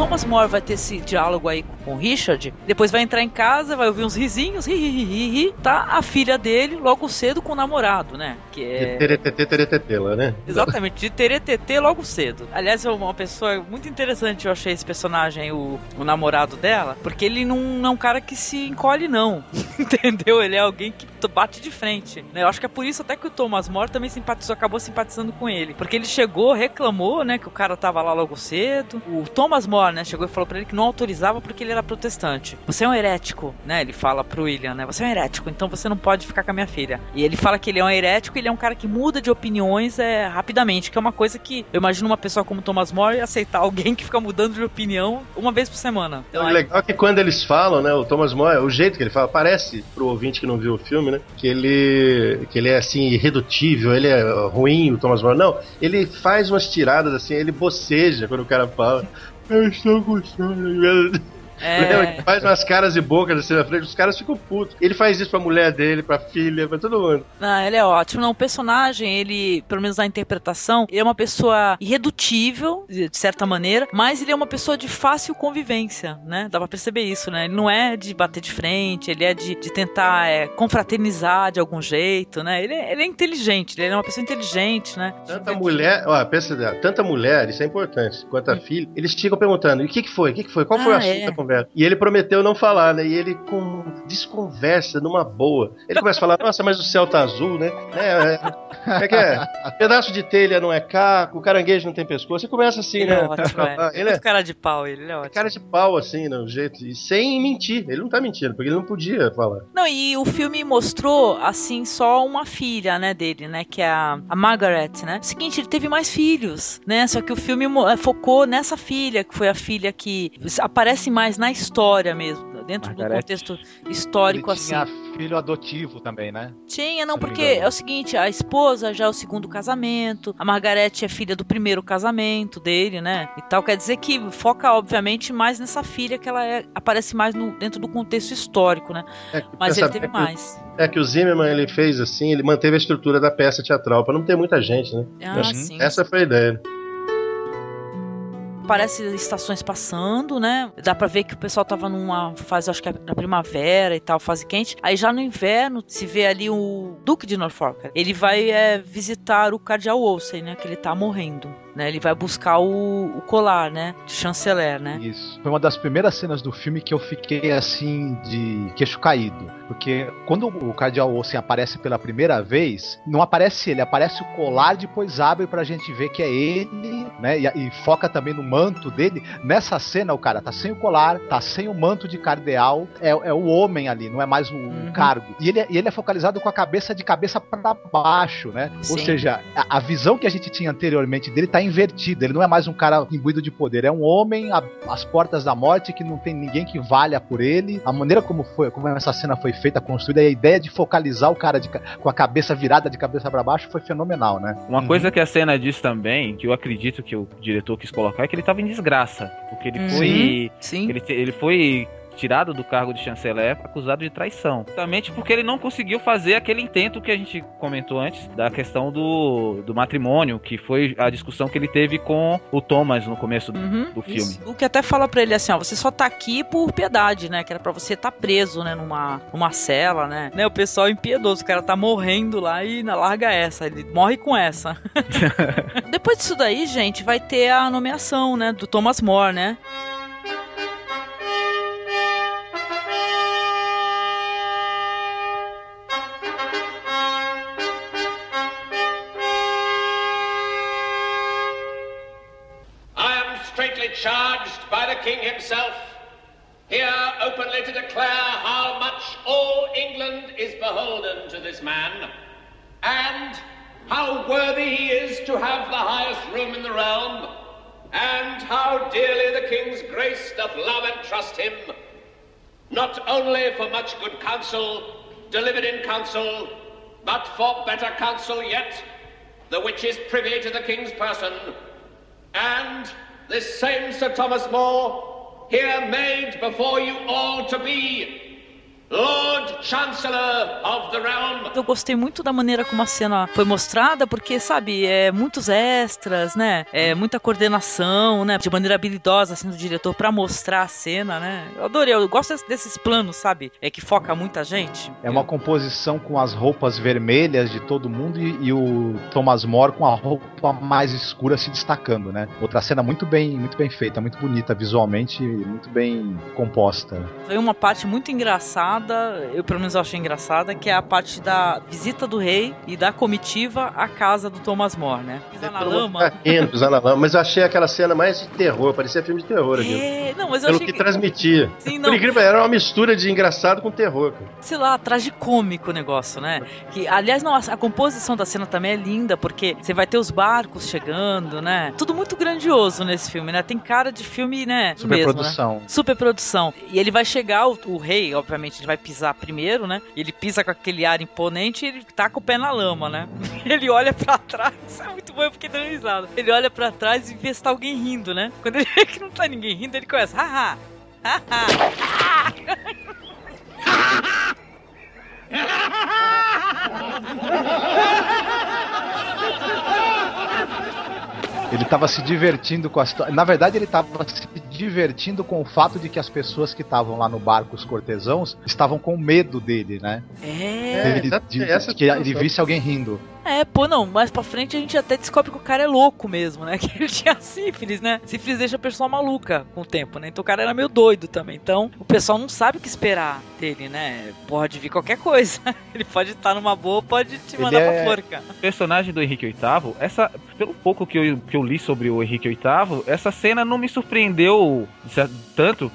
Thomas More vai ter esse diálogo aí com o Richard, depois vai entrar em casa, vai ouvir uns risinhos, ri, ri, ri, ri, tá a filha dele logo cedo com o namorado, né? Que é Teretetê, teretetê lá, né? Exatamente, de teretetê logo cedo. Aliás, é uma pessoa muito interessante, eu achei esse personagem, o, o namorado dela, porque ele não, não é um cara que se encolhe, não. Entendeu? Ele é alguém que bate de frente. né? Eu acho que é por isso até que o Thomas More também simpatizou, acabou simpatizando com ele. Porque ele chegou, reclamou, né, que o cara tava lá logo cedo. O Thomas More, né, chegou e falou pra ele que não autorizava porque ele era protestante. Você é um herético, né? Ele fala pro William, né? Você é um herético, então você não pode ficar com a minha filha. E ele fala que ele é um herético e ele é um cara que muda de opiniões é, rapidamente, que é uma coisa que eu imagino uma pessoa como Thomas More aceitar alguém que fica mudando de opinião uma vez por semana. Então, aí- legal é que quando eles falam, né, o Thomas More, o jeito que ele fala, parece pro ouvinte que não viu o filme, né, que ele que ele é assim irredutível, ele é ruim, o Thomas More. Não, ele faz umas tiradas assim, ele boceja quando o cara fala. Eu estou com. É, Ele faz umas caras e bocas assim na frente, os caras ficam putos. Ele faz isso pra mulher dele, pra filha, pra todo mundo. Não, ele é ótimo. Não, o personagem, ele, pelo menos na interpretação, ele é uma pessoa irredutível, de certa maneira, mas ele é uma pessoa de fácil convivência, né? Dá pra perceber isso, né? Ele não é de bater de frente, ele é de, de tentar é, confraternizar de algum jeito, né? Ele é, ele é inteligente, ele é uma pessoa inteligente, né? Tanta mulher, ó, pensa, tanta mulher, isso é importante, quanto a filha, eles ficam perguntando: e o que, que foi? O que, que foi? Qual foi o Ah, é. da conversa? E ele prometeu não falar, né? E ele com desconversa numa boa. Ele começa a falar: nossa, mas o céu tá azul, né? É, é, é que é? Pedaço de telha não é caco, o caranguejo não tem pescoço. Você começa assim, Ele né? é ótimo, é. Ele é é cara de pau, ele, ele é ótimo. cara de pau, assim, no jeito. E sem mentir. Ele não tá mentindo, porque ele não podia falar. Não, e o filme mostrou, assim, só uma filha, né, dele, né, que é a, a Margaret, né. Seguinte, ele teve mais filhos, né, só que o filme eh, focou nessa filha, que foi a filha que aparece mais na história mesmo, dentro Margaret. do contexto histórico, Ele assim. tinha filho adotivo também, né? Tinha, não, Se porque é o seguinte, a esposa já é o segundo casamento, a Margarete é filha do primeiro casamento dele, né? E tal, quer dizer que foca, obviamente, mais nessa filha que ela é- aparece mais no- dentro do contexto histórico, né? É, Mas ele teve que- mais. É que o Zimmerman ele fez assim, ele manteve a estrutura da peça teatral, pra não ter muita gente, né? Ah, que sim. Essa foi a ideia. Parece estações passando, né? Dá pra ver que o pessoal tava numa fase, acho que é na primavera e tal, fase quente. Aí já no inverno se vê ali o Duque de Norfolk. Ele vai é, visitar o Cardeal Wolsey, né? Que ele tá morrendo. Né? Ele vai buscar o, o colar, né? De chanceler, né? Isso. Foi uma das primeiras cenas do filme que eu fiquei assim de queixo caído. Porque quando o Cardeal Olsen aparece pela primeira vez, não aparece ele, aparece o colar, depois abre pra gente ver que é ele, né? E, e foca também no manto dele. Nessa cena, o cara tá sem o colar, tá sem o manto de cardeal, é, é o homem ali, não é mais o, o Uhum. cargo. E ele, é- e ele é focalizado com a cabeça de cabeça pra baixo, né? Ou Sim. seja, a, a visão que a gente tinha anteriormente dele tá invertida. Ele não é mais um cara imbuído de poder, é um homem a- às portas da morte que não tem ninguém que valha por ele. A maneira como foi, como essa cena foi feita, construída, e a ideia de focalizar o cara de com a cabeça virada de cabeça pra baixo foi fenomenal, né? Uma Uhum. coisa que a cena diz também, que eu acredito que o diretor quis colocar, é que ele tava em desgraça. Porque ele Uhum. foi. Sim. Ele, ele foi tirado do cargo de chanceler acusado de traição. Justamente porque ele não conseguiu fazer aquele intento que a gente comentou antes da questão do, do matrimônio, que foi a discussão que ele teve com o Thomas no começo do, Uhum, do filme. isso. O que até fala pra ele assim, ó, você só tá aqui por piedade, né? Que era pra você estar tá preso, né? Numa, numa cela, né? né? O pessoal é impiedoso, o cara tá morrendo lá e na larga essa, ele morre com essa. Depois disso daí, gente, vai ter a nomeação, né? Do Thomas More, né? King himself, here openly to declare how much all England is beholden to this man, and how worthy he is to have the highest room in the realm, and how dearly the King's grace doth love and trust him, not only for much good counsel delivered in council, but for better counsel yet, the which is privy to the King's person, And this same Sir Thomas More, here made before you all to be Lord Chancellor of the Realm. Eu gostei muito da maneira como a cena foi mostrada, porque, sabe, é muitos extras, né? É muita coordenação, né? De maneira habilidosa, assim, do diretor pra mostrar a cena, né? Eu adorei, eu gosto desse- desses planos, sabe? É que foca muita gente. É uma composição com as roupas vermelhas de todo mundo e, e o Thomas More com a roupa mais escura se destacando, né? Outra cena muito bem, muito bem feita, muito bonita visualmente, e muito bem composta. Foi uma parte muito engraçada, eu pelo menos achei engraçada, que é a parte da visita do rei e da comitiva à casa do Thomas More, né? Pisar na lama. tá rindo, pisar na lama. Mas eu achei aquela cena mais de terror, parecia filme de terror ali. É, não, mas eu Pelo achei que que, transmitia. Sim, não. Por incrível, era uma mistura de engraçado com terror. Cara. sei lá, tragicômico o negócio, né? Que, aliás, não, a, composição da cena também é linda, porque você vai ter os barcos chegando, né? Tudo muito grandioso nesse filme, né? Tem cara de filme, né? do mesmo, né? Superprodução. Superprodução. E ele vai chegar, o, o rei, obviamente, ele vai pisar primeiro, né? Ele pisa com aquele ar imponente e ele taca o pé na lama, né? Ele olha pra trás, é muito bom, fiquei dando risada. Ele olha pra trás e vê se tá alguém rindo, né? Quando ele vê que não tá ninguém rindo, ele começa, haha, haha. Ele tava se divertindo com a situação. Na verdade, ele tava se divertindo com o fato de que as pessoas que estavam lá no barco, os cortesãos, estavam com medo dele, né? É, Ele- exato, de, essa que ele visse alguém rindo. É, pô, não, mais pra frente a gente até descobre que o cara é louco mesmo, né? Que ele tinha sífilis, né? Sífilis deixa a pessoa maluca com o tempo, né? Então o cara era meio doido também. Então o pessoal não sabe o que esperar dele, né? Pode vir qualquer coisa. Ele pode estar numa boa, pode te Ele mandar é- pra forca. O personagem do Henrique VIII, essa, pelo pouco que eu, que eu li sobre o Henrique VIII, essa cena não me surpreendeu tanto,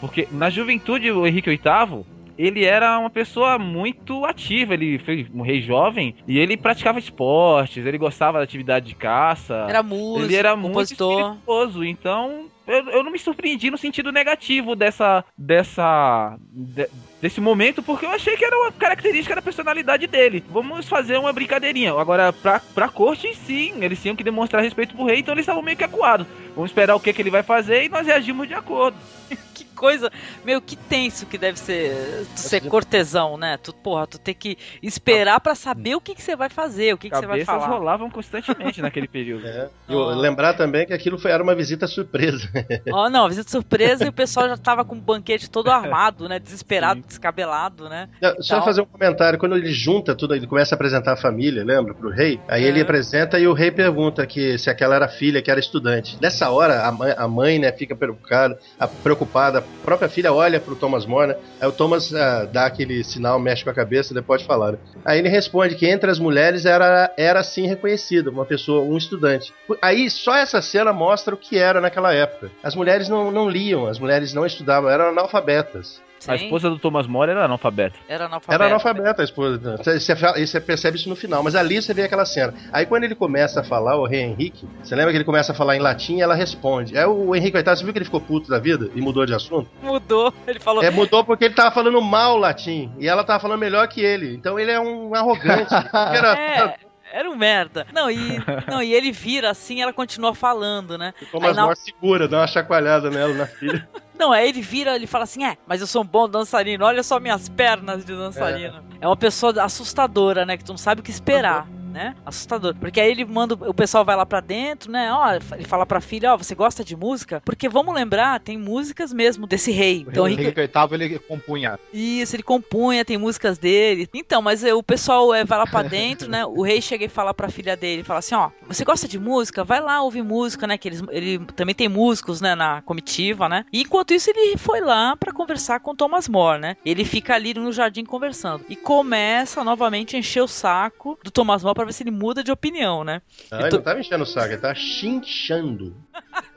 porque na juventude o Henrique VIII, ele era uma pessoa muito ativa, ele foi um rei jovem e ele praticava esportes, ele gostava da atividade de caça. Era músico, ele era muito compositor. espirituoso, então eu, eu não me surpreendi no sentido negativo dessa dessa de- desse momento, porque eu achei que era uma característica da personalidade dele. Vamos fazer uma brincadeirinha. Agora, pra, pra corte, sim, eles tinham que demonstrar respeito pro rei, então eles estavam meio que acuados. Vamos esperar o que, que ele vai fazer e nós reagimos de acordo. Que coisa, meu, que tenso que deve ser tu ser cortesão, né? Tu, porra, tu ter que esperar pra saber o que, que você vai fazer, o que, que você vai Cabeças falar. rolavam constantemente naquele período. É. Eu- lembrar também que aquilo foi, era uma visita surpresa. Ó, não, visita surpresa e o pessoal já tava com o banquete todo armado, né? Desesperado, descabelado, né? Não, Só Então- fazer um comentário, quando ele junta tudo, ele começa a apresentar a família, lembra, pro rei? Aí ele É. apresenta e o rei pergunta que se aquela era filha, que era estudante. Nessa hora, a mãe, a mãe, né, fica preocupada, a, preocupada, a própria filha olha pro Thomas More, né? Aí o Thomas ah, dá aquele sinal, mexe com a cabeça, depois falar. né? Aí ele responde que entre as mulheres era, era sim reconhecida, uma pessoa, um estudante. Aí só essa cena mostra o que era naquela época. As mulheres não, não liam, as mulheres não estudavam, eram analfabetas. A Sim, esposa do Thomas More era analfabeta. era analfabeto. Era analfabeta a esposa. Você, você percebe isso no final, mas ali você vê aquela cena. Aí quando ele começa a falar, o rei Henrique, você lembra que ele começa a falar em latim e ela responde. Aí o Henrique VIII, você viu que ele ficou puto da vida e mudou de assunto? Mudou, ele falou. É, mudou porque ele tava falando mal latim e ela tava falando melhor que ele. Então ele é um arrogante. Era- É, era um merda. Não, e, não, e ele vira assim ela continua falando, né? Thomas Aí na- segura, dá uma chacoalhada nela na filha. Não, aí ele vira, ele fala assim: é, mas eu sou um bom dançarino, olha só minhas pernas de dançarino. É, uma pessoa assustadora, né? Que tu não sabe o que esperar. Né? Assustador. Porque aí ele manda. O pessoal vai lá pra dentro, né? Ó, ele fala pra filha: Ó, você gosta de música? Porque vamos lembrar, tem músicas mesmo desse rei. Então, o Henrique, VIII ele compunha. Isso, ele compunha, tem músicas dele. Então, mas eh, o pessoal eh, vai lá pra dentro, né? O rei chega e fala pra filha dele, fala assim, ó, você gosta de música? Vai lá ouvir música, né? Que eles, ele também tem músicos, né, na comitiva, né? E enquanto isso ele foi lá pra conversar com Thomas More, né? Ele fica ali no jardim conversando e começa novamente a encher o saco do Thomas More pra ver se ele muda de opinião, né? Não, ele não tava enchendo o saco, ele tava chinchando.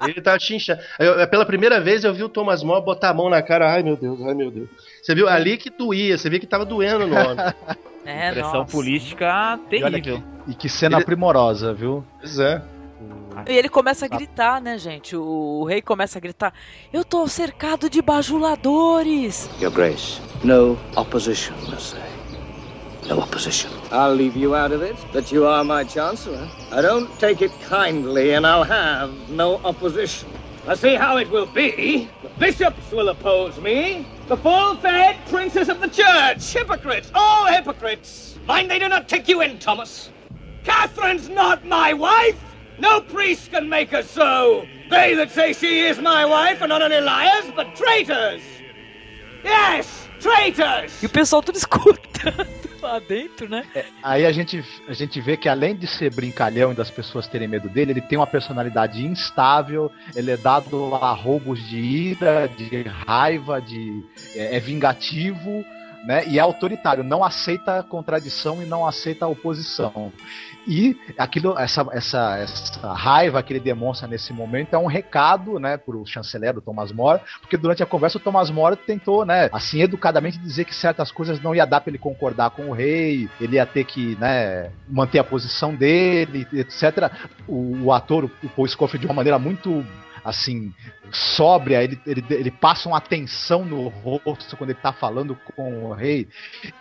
Ele tava chinchando. Eu- pela primeira vez eu vi o Thomas More botar a mão na cara. Ai meu Deus, ai meu Deus. Você viu ali que doía, você viu que tava doendo no homem. É, Pressão nossa. política E terrível. que- E que cena Ele- primorosa, viu? Pois é. E ele começa a gritar, né, gente? O, o rei começa a gritar: Eu tô cercado de bajuladores! Your Grace, no opposition, say. No opposition. I'll leave you out of it, that you are my Chancellor. I don't take it kindly, and I'll have no opposition. I see how it will be. The bishops will oppose me. The full-fed princes of the church. Hypocrites, all hypocrites. Mind they do not take you in, Thomas. Catherine's not my wife. No priest can make her so. They that say she is my wife are not only liars, but traitors. Yes, traitors. E o pessoal tudo escutando lá dentro, né? Aí a gente, a gente vê que além de ser brincalhão e das pessoas terem medo dele, ele tem uma personalidade instável, ele é dado a roubos de ira, de raiva, de é, é vingativo, né? E é autoritário, não aceita contradição e não aceita oposição. E aquilo, essa, essa, essa raiva que ele demonstra nesse momento é um recado, né, pro chanceler do Thomas More, porque durante a conversa o Thomas More tentou, né, assim, educadamente dizer que certas coisas não ia dar para ele concordar com o rei, ele ia ter que, né, manter a posição dele, etc. O, o ator, o Paul Scofield, de uma maneira muito assim, sóbria, ele, ele, ele passa uma tensão no rosto quando ele tá falando com o rei.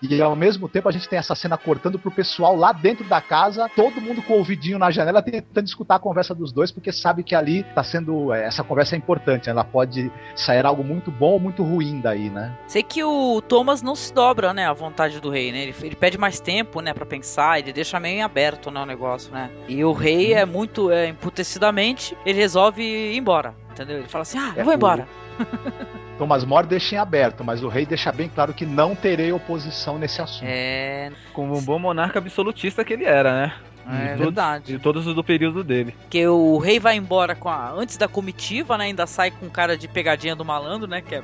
E ao mesmo tempo a gente tem essa cena cortando pro pessoal lá dentro da casa, todo mundo com o ouvidinho na janela tentando escutar a conversa dos dois, porque sabe que ali tá sendo. Essa conversa é importante, ela pode sair algo muito bom ou muito ruim daí, né? Sei que o Thomas não se dobra, né, à vontade do rei, né? Ele, ele pede mais tempo, né, para pensar, ele deixa meio aberto, né, o negócio, né? E o rei é muito é, emputecidamente, ele resolve ir embora, entendeu? Ele fala assim: "Ah, eu vou embora". Thomas More deixa em aberto, mas o rei deixa bem claro que não terei oposição nesse assunto. É, Como um bom monarca absolutista que ele era, né? é De todos- verdade. De todos os do período dele. Porque o rei vai embora com a, antes da comitiva, né? Ainda sai com cara de pegadinha do malandro, né? Que é...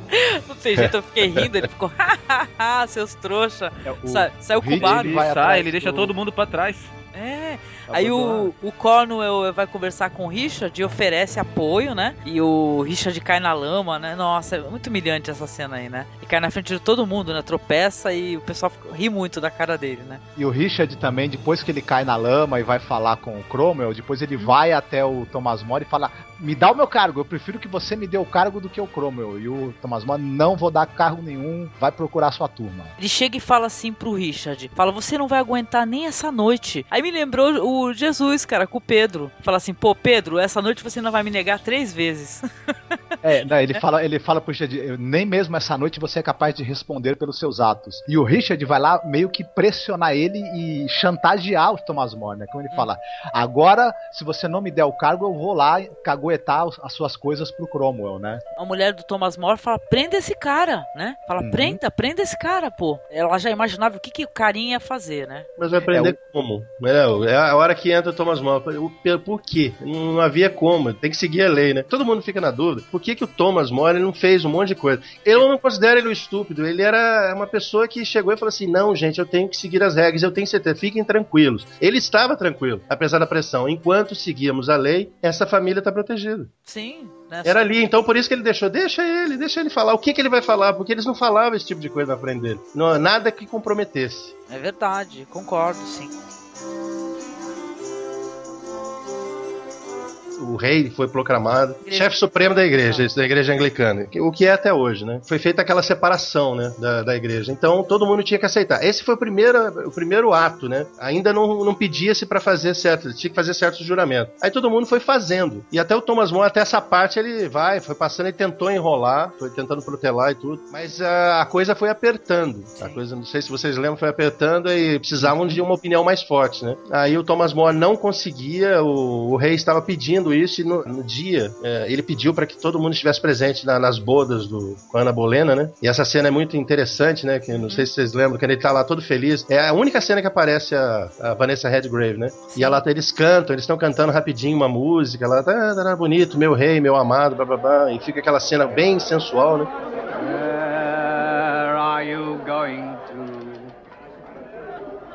não tem jeito, eu fiquei rindo. Ele ficou, hahaha, seus trouxa. Sa- saiu com o bar. Ele, vai sai, ele deixa do- todo mundo pra trás. É. Aí o, o Cornwell vai conversar com o Richard e oferece apoio, né? E o Richard cai na lama, né? Nossa, é muito humilhante essa cena aí, né? E cai na frente de todo mundo, né? Tropeça e o pessoal ri muito da cara dele, né? E o Richard também, depois que ele cai na lama e vai falar com o Cromwell, depois ele vai até o Thomas More e fala: Me dá o meu cargo, eu prefiro que você me dê o cargo do que o Cromwell. E o Thomas More, não vou dar cargo nenhum, vai procurar sua turma. Ele chega e fala assim pro Richard: Fala, você não vai aguentar nem essa noite. Aí me lembrou o Jesus, cara, com o Pedro. Fala assim: Pô, Pedro, essa noite você não vai me negar três vezes. É, né, ele fala, ele fala pro Richard, "Eu- nem mesmo essa noite você é capaz de responder pelos seus atos. E o Richard vai lá meio que pressionar ele e chantagear o Thomas More, né? Como ele fala, agora, se você não me der o cargo, eu vou lá caguetar as suas coisas pro Cromwell, né? A mulher do Thomas More fala: Prenda esse cara, né? Fala: Uhum. Prenda, prenda esse cara, pô. Ela já imaginava o que, que o carinha ia fazer, né? Mas vai aprender como? É, é a hora que entra o Thomas. O- Por, por quê? Não havia como. Tem que seguir a lei, né? Todo mundo fica na dúvida. Por que, que o Thomas More ele não fez um monte de coisa? Eu não considero ele um estúpido. Ele era uma pessoa que chegou e falou assim: não, gente, eu tenho que seguir as regras, eu tenho certeza. Fiquem tranquilos. Ele estava tranquilo, apesar da pressão. Enquanto seguíamos a lei, essa família está protegida. Sim, né? Era ali, então por isso que ele deixou. Deixa ele, deixa ele falar. O que, que ele vai falar? Porque eles não falavam esse tipo de coisa na frente dele. Não, nada que comprometesse. É verdade, concordo, sim. O rei foi proclamado chefe supremo da igreja, isso, da igreja anglicana, o que é até hoje, né? Foi feita aquela separação, né, da, da igreja. Então todo mundo tinha que aceitar. Esse foi o primeiro, o primeiro ato, né? Ainda não, não pedia-se para fazer certo, tinha que fazer certos juramentos. Aí todo mundo foi fazendo. E até o Thomas More, até essa parte ele vai, foi passando e tentou enrolar, foi tentando protelar e tudo. Mas a, a coisa foi apertando. A coisa, não sei se vocês lembram, foi apertando e precisavam de uma opinião mais forte, né? Aí o Thomas More não conseguia, o, o rei estava pedindo isso e no, no dia é, ele pediu para que todo mundo estivesse presente na- nas bodas do com a Ana Bolena, né? E essa cena é muito interessante, né? Que não sei se vocês lembram, que ele tá lá todo feliz. É a única cena que aparece a, a Vanessa Redgrave, né? E ela, eles cantam, eles estão cantando rapidinho uma música, lá tá, tá, tá bonito, meu rei, meu amado, blá blá blá, e fica aquela cena bem sensual, né? Where are you going to?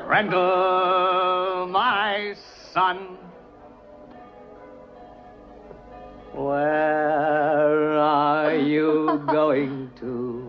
Randall, my son. Where are you going to?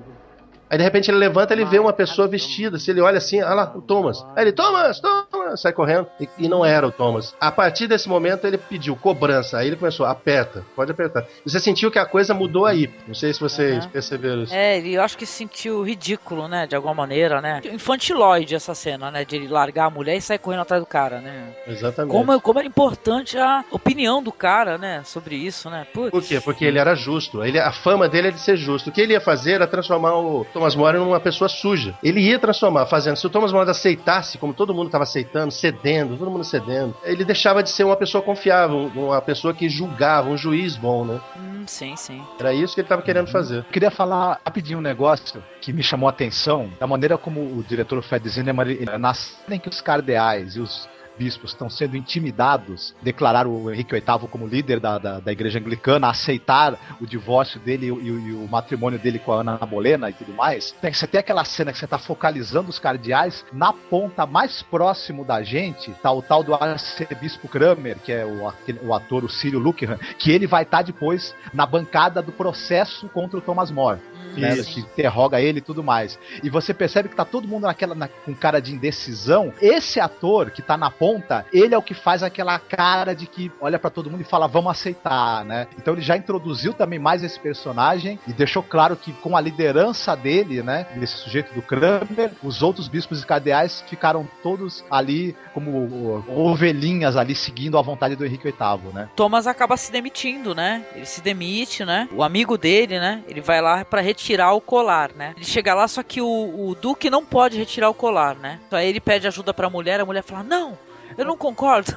Aí de repente ele levanta, ele vê uma pessoa vestida, se ele olha assim, olha lá, o Thomas. Aí ele, Thomas, Thomas! ah, sai correndo. E, e não era o Thomas. A partir desse momento ele pediu cobrança. Aí ele começou, aperta, pode apertar. Você sentiu que a coisa mudou aí. Não sei se vocês Uhum. perceberam isso. É, ele eu acho que se sentiu ridículo, né? De alguma maneira, né? Infantiloide essa cena, né? De ele largar a mulher e sair correndo atrás do cara, né? Exatamente. Como, como era importante a opinião do cara, né? Sobre isso, né? Putz. Por quê? Porque ele era justo. Ele, a fama dele é de ser justo. O que ele ia fazer era transformar o Thomas More numa pessoa suja. Ele ia transformar, fazendo. Se o Thomas More aceitasse, como todo mundo estava aceitando, cedendo, todo mundo cedendo, ele deixava de ser uma pessoa confiável, uma pessoa que julgava, um juiz bom, né? Hum, sim, sim. Era isso que ele estava querendo fazer. Eu queria falar rapidinho um negócio que me chamou a atenção, da maneira como o diretor Fred Zinnemann, na cena em que os cardeais e os bispos estão sendo intimidados, declarar o Henrique VIII como líder da, da, da igreja anglicana, aceitar o divórcio dele e, o- e o matrimônio dele com a Ana Bolena e tudo mais. Tem- Você tem aquela cena que você está focalizando os cardeais, na ponta mais próximo da gente, tá o tal do arcebispo Kramer, que é o, aquele- o ator, o Círio Luckhan, que ele vai estar depois na bancada do processo contra o Thomas More. Né, Isso. que interroga ele e tudo mais. E você percebe que tá todo mundo naquela na- com cara de indecisão. Esse ator que tá na ponta, ele é o que faz aquela cara de que olha pra todo mundo e fala, vamos aceitar, né? Então ele já introduziu também mais esse personagem e deixou claro que com a liderança dele, né, desse sujeito do Kramer, os outros bispos e cardeais ficaram todos ali como ovelhinhas ali seguindo a vontade do Henrique VIII, né? Thomas acaba se demitindo, né? Ele se demite, né? O amigo dele, né? Ele vai lá pra retirar o colar, né? Ele chega lá, só que o, o Duque não pode retirar o colar, né? Então aí ele pede ajuda pra mulher, a mulher fala: Não, eu não concordo.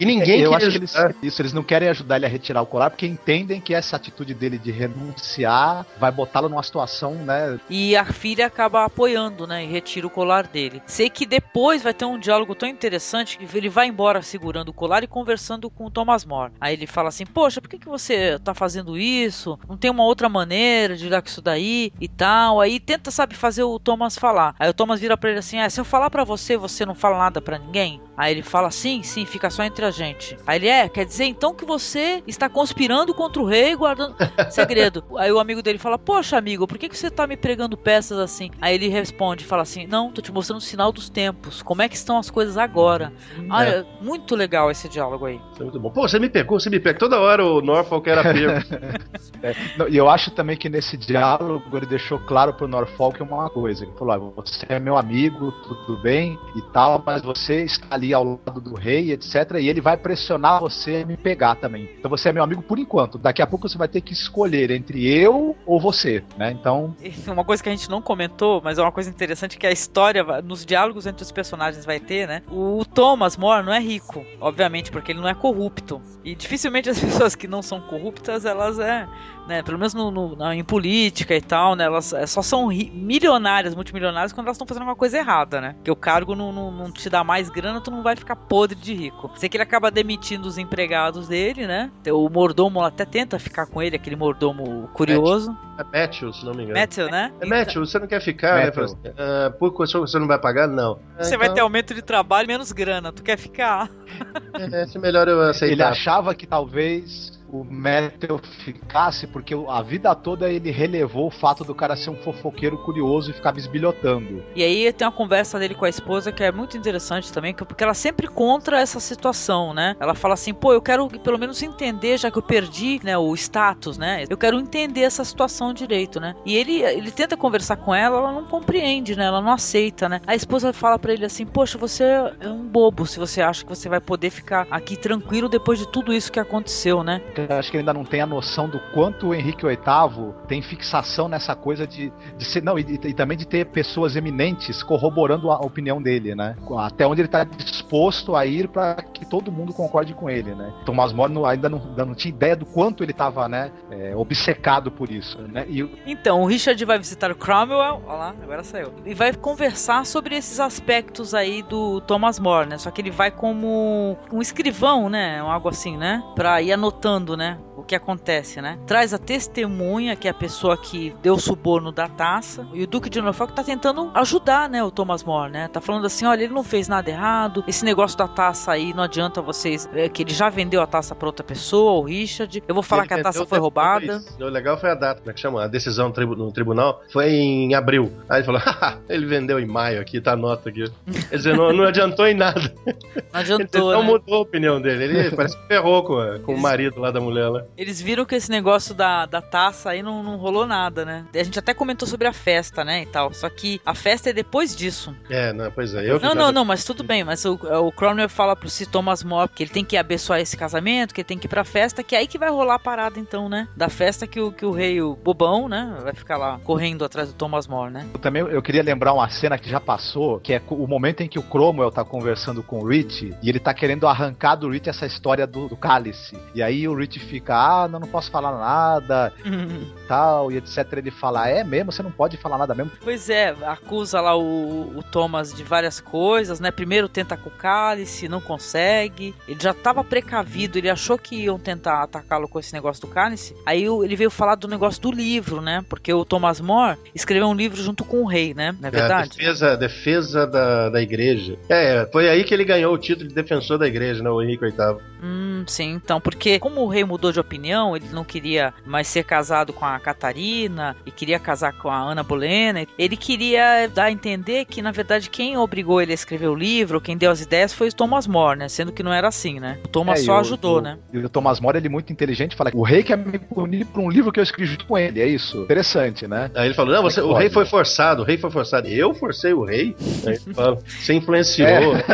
E ninguém eu queria acho que eles, isso, eles não querem ajudar ele a retirar o colar porque entendem que essa atitude dele de renunciar vai botá-lo numa situação, né? E a filha acaba apoiando, né? E retira o colar dele. Sei que depois vai ter um diálogo tão interessante que ele vai embora segurando o colar e conversando com o Thomas More. Aí ele fala assim: Poxa, por que, que você tá fazendo isso? Não tem uma outra maneira de lidar com isso daí e tal. Aí tenta, sabe, fazer o Thomas falar. Aí o Thomas vira pra ele assim: É, se eu falar pra você, você não fala nada pra ninguém? Aí ele fala: Sim, sim, fica só entre a gente. Aí ele é, quer dizer então que você está conspirando contra o rei guardando segredo. Aí o amigo dele fala: Poxa, amigo, por que, que você tá me pregando peças assim? Aí ele responde: Fala assim, não, tô te mostrando o sinal dos tempos. Como é que estão as coisas agora? Ah, É. é muito legal esse diálogo aí. Isso é muito bom. Pô, você me pegou, você me pegou. Toda hora o Norfolk era pego. É, E eu acho também que nesse diálogo ele deixou claro pro Norfolk uma coisa. Ele falou: "Ó, você é meu amigo, tudo bem e tal, mas você está ali ao lado do rei, etc. E ele vai pressionar você a me pegar também. Então você é meu amigo por enquanto. Daqui a pouco você vai ter que escolher entre eu ou você, né? Então E Uma coisa que a gente não comentou, mas é uma coisa interessante que a história, nos diálogos entre os personagens vai ter, né? O Thomas More não é rico, obviamente, porque ele não é corrupto. E dificilmente as pessoas que não são corruptas, elas é, né, pelo menos no, no- na- em política e tal, né, elas é, só são ri- milionárias, multimilionárias quando elas estão fazendo alguma coisa errada, né? Porque o cargo não, não, não te dá mais grana, tu não vai ficar podre de rico. Sei que ele acaba demitindo os empregados dele, né? O mordomo até tenta ficar com ele, aquele mordomo curioso. É Matthew, se não me engano. Matthew, né? É Matthew, você não quer ficar, né? Matthew. "Ah, por que você não vai pagar? Não. Você vai ter aumento de trabalho e menos grana. Tu quer ficar? É, é melhor eu ele aceitar. achava que talvez o Metal ficasse porque a vida toda ele relevou o fato do cara ser um fofoqueiro curioso e ficar bisbilhotando. E aí tem uma conversa dele com a esposa que é muito interessante também, que- porque ela sempre contra essa situação, né? Ela fala assim, pô, eu quero pelo menos entender, já que eu perdi, né, o status, né? Eu quero entender essa situação direito, né? E ele, ele tenta conversar com ela, ela não compreende, né? Ela não aceita, né? A esposa fala pra ele assim, poxa, você é um bobo se você acha que você vai poder ficar aqui tranquilo depois de tudo isso que aconteceu, né? Acho que ele ainda não tem a noção do quanto o Henrique VIII tem fixação nessa coisa de, de ser. Não, e, e também de ter pessoas eminentes corroborando a opinião dele, né? Até onde ele está disposto a ir para que todo mundo concorde com ele, né? Thomas More ainda, não, ainda não tinha ideia do quanto ele estava, né? é, obcecado por isso, né? E Então, o Richard vai visitar o Cromwell, olha lá, agora saiu. E vai conversar sobre esses aspectos aí do Thomas More, né? Só que ele vai como um escrivão, né? Algo assim, né? Pra ir anotando, né? Que acontece, né? Traz a testemunha, que é a pessoa que deu o suborno da taça, e o Duque de Norfolk tá tentando ajudar, né, o Thomas More, né? Tá falando assim, olha, ele não fez nada errado, esse negócio da taça aí, não adianta vocês, é, que ele já vendeu a taça pra outra pessoa, o Richard, eu vou falar Ele que a taça foi roubada. O legal foi a data, como é que chama? A decisão no tribu- no tribunal foi em abril. Aí ele falou, haha, ele vendeu em maio aqui, tá a nota aqui. Quer dizer, não, não adiantou em nada. Não Ele adiantou, não né? mudou a opinião dele. Ele parece que ferrou com, com o marido lá da mulher lá. Eles viram que esse negócio da, da taça aí não, não rolou nada, né? A gente até comentou sobre a festa, né, e tal. Só que a festa é depois disso. É, não, pois é. Eu não, não, não, mas tudo bem. Mas o, o Cromwell fala pro Sir Thomas More que ele tem que abençoar esse casamento, que ele tem que ir pra festa, que é aí que vai rolar a parada, então, né? Da festa que o, que o rei, o bobão, né, vai ficar lá correndo atrás do Thomas More, né? Eu também eu queria lembrar uma cena que já passou, que é o momento em que o Cromwell tá conversando com o Rich e ele tá querendo arrancar do Rich essa história do, do cálice. E aí o Rich fica, ah, não, não posso falar nada, tal, e etc. Ele fala, é mesmo, você não pode falar nada mesmo. Pois é, acusa lá o, o Thomas de várias coisas, né? Primeiro tenta com o cálice, não consegue. Ele já tava precavido, ele achou que iam tentar atacá-lo com esse negócio do cálice. Aí ele veio falar do negócio do livro, né? Porque o Thomas More escreveu um livro junto com o rei, né? Não é É, verdade? defesa, defesa da, da igreja. É, foi aí que ele ganhou o título de defensor da igreja, né? O Henrique VIII. Hum, sim, então, porque como o rei mudou de opinião, ele não queria mais ser casado com a Catarina e queria casar com a Ana Bolena, ele queria dar a entender que, na verdade, quem obrigou ele a escrever o livro, quem deu as ideias foi o Thomas More, né? Sendo que não era assim, né? O Thomas É, só o- ajudou, o- né? E o Thomas More, ele é muito inteligente, fala que o rei quer me punir por um livro que eu escrevi junto com ele, é isso. Interessante, né? Aí ele falou: Não, você, é o rei foi forçado, o rei foi forçado. Eu forcei o rei? Aí Você influenciou.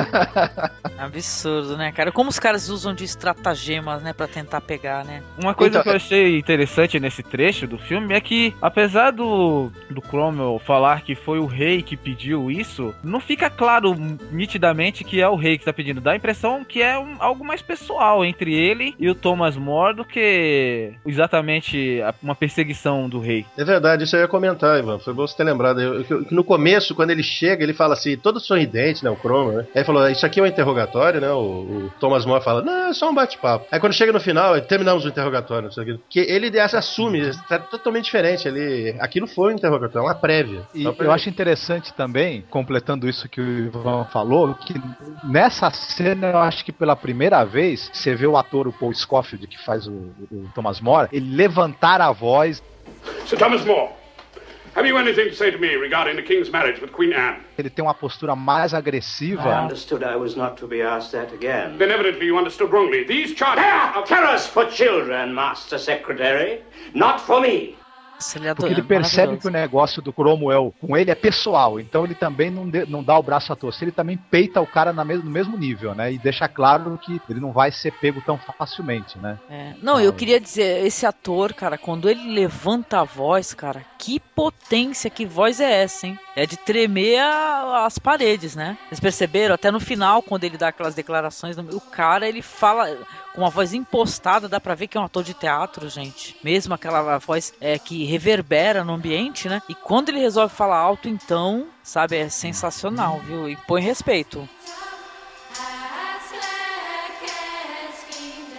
Absurdo, né, cara? Como os caras usam de estratagemas, né, pra tentar pegar, né? Uma coisa Então, que eu achei interessante nesse trecho do filme é que, apesar do, do Cromwell falar que foi o rei que pediu isso, não fica claro nitidamente que é o rei que está pedindo. Dá a impressão que é um- algo mais pessoal entre ele e o Thomas More do que exatamente uma perseguição do rei. É verdade, isso eu ia comentar, Ivan. Foi bom você ter lembrado. Eu- eu- no começo, quando ele chega, ele fala assim, todo sorridente, né? O Cromwell, né? Aí ele falou: Isso aqui é um interrogatório, né? O, o Thomas More fala: Não, é só um bate-papo. Aí quando chega no final, terminamos o interrogatório, não sei o. Que ele assume, está totalmente diferente. Ele, aquilo foi um interrogatório, é uma prévia. E eu acho interessante também, completando isso que o Ivan falou, que nessa cena eu acho que pela primeira vez você vê o ator, o Paul Scofield, que faz o, o Thomas More, ele levantar a voz, Sir Thomas More, have you anything to say to me regarding the King's marriage with Queen Anne? ele tem uma postura mais I understood I was not to be asked that again. Then evidently you understood wrongly. These charges are Terrors for children, Master Secretary, not for me. Nossa, ele é Porque ele percebe que o negócio do Cromwell com ele é pessoal, então ele também não, dê- não dá o braço a torcer, ele também peita o cara na no mesmo nível, né? E deixa claro que ele não vai ser pego tão facilmente, né? É. Não, eu queria dizer, esse ator, cara, quando ele levanta a voz, cara, que potência, que voz é essa, hein? É de tremer a- as paredes, né? Vocês perceberam? Até no final, quando ele dá aquelas declarações, o cara, ele fala com uma voz impostada, dá pra ver que é um ator de teatro, gente. Mesmo aquela voz é, que reverbera no ambiente, né? E quando ele resolve falar alto, então, sabe, é sensacional, viu? E põe respeito.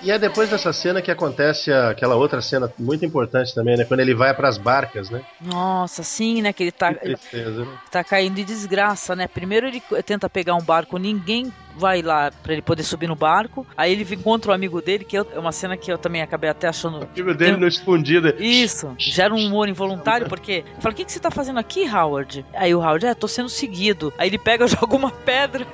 E é depois dessa cena que acontece aquela outra cena muito importante também, né? Quando ele vai pras barcas, né? Nossa, sim, né? Que ele tá. Que tristeza, né? tá caindo em desgraça, né? Primeiro ele tenta pegar um barco, ninguém vai lá pra ele poder subir no barco. Aí ele encontra o amigo dele, que é uma cena que eu também acabei até achando. O amigo dele no escondido. Isso, gera um humor involuntário, porque fala: O que, que você tá fazendo aqui, Howard? Aí o Howard, é, tô sendo seguido. Aí ele pega, joga uma pedra.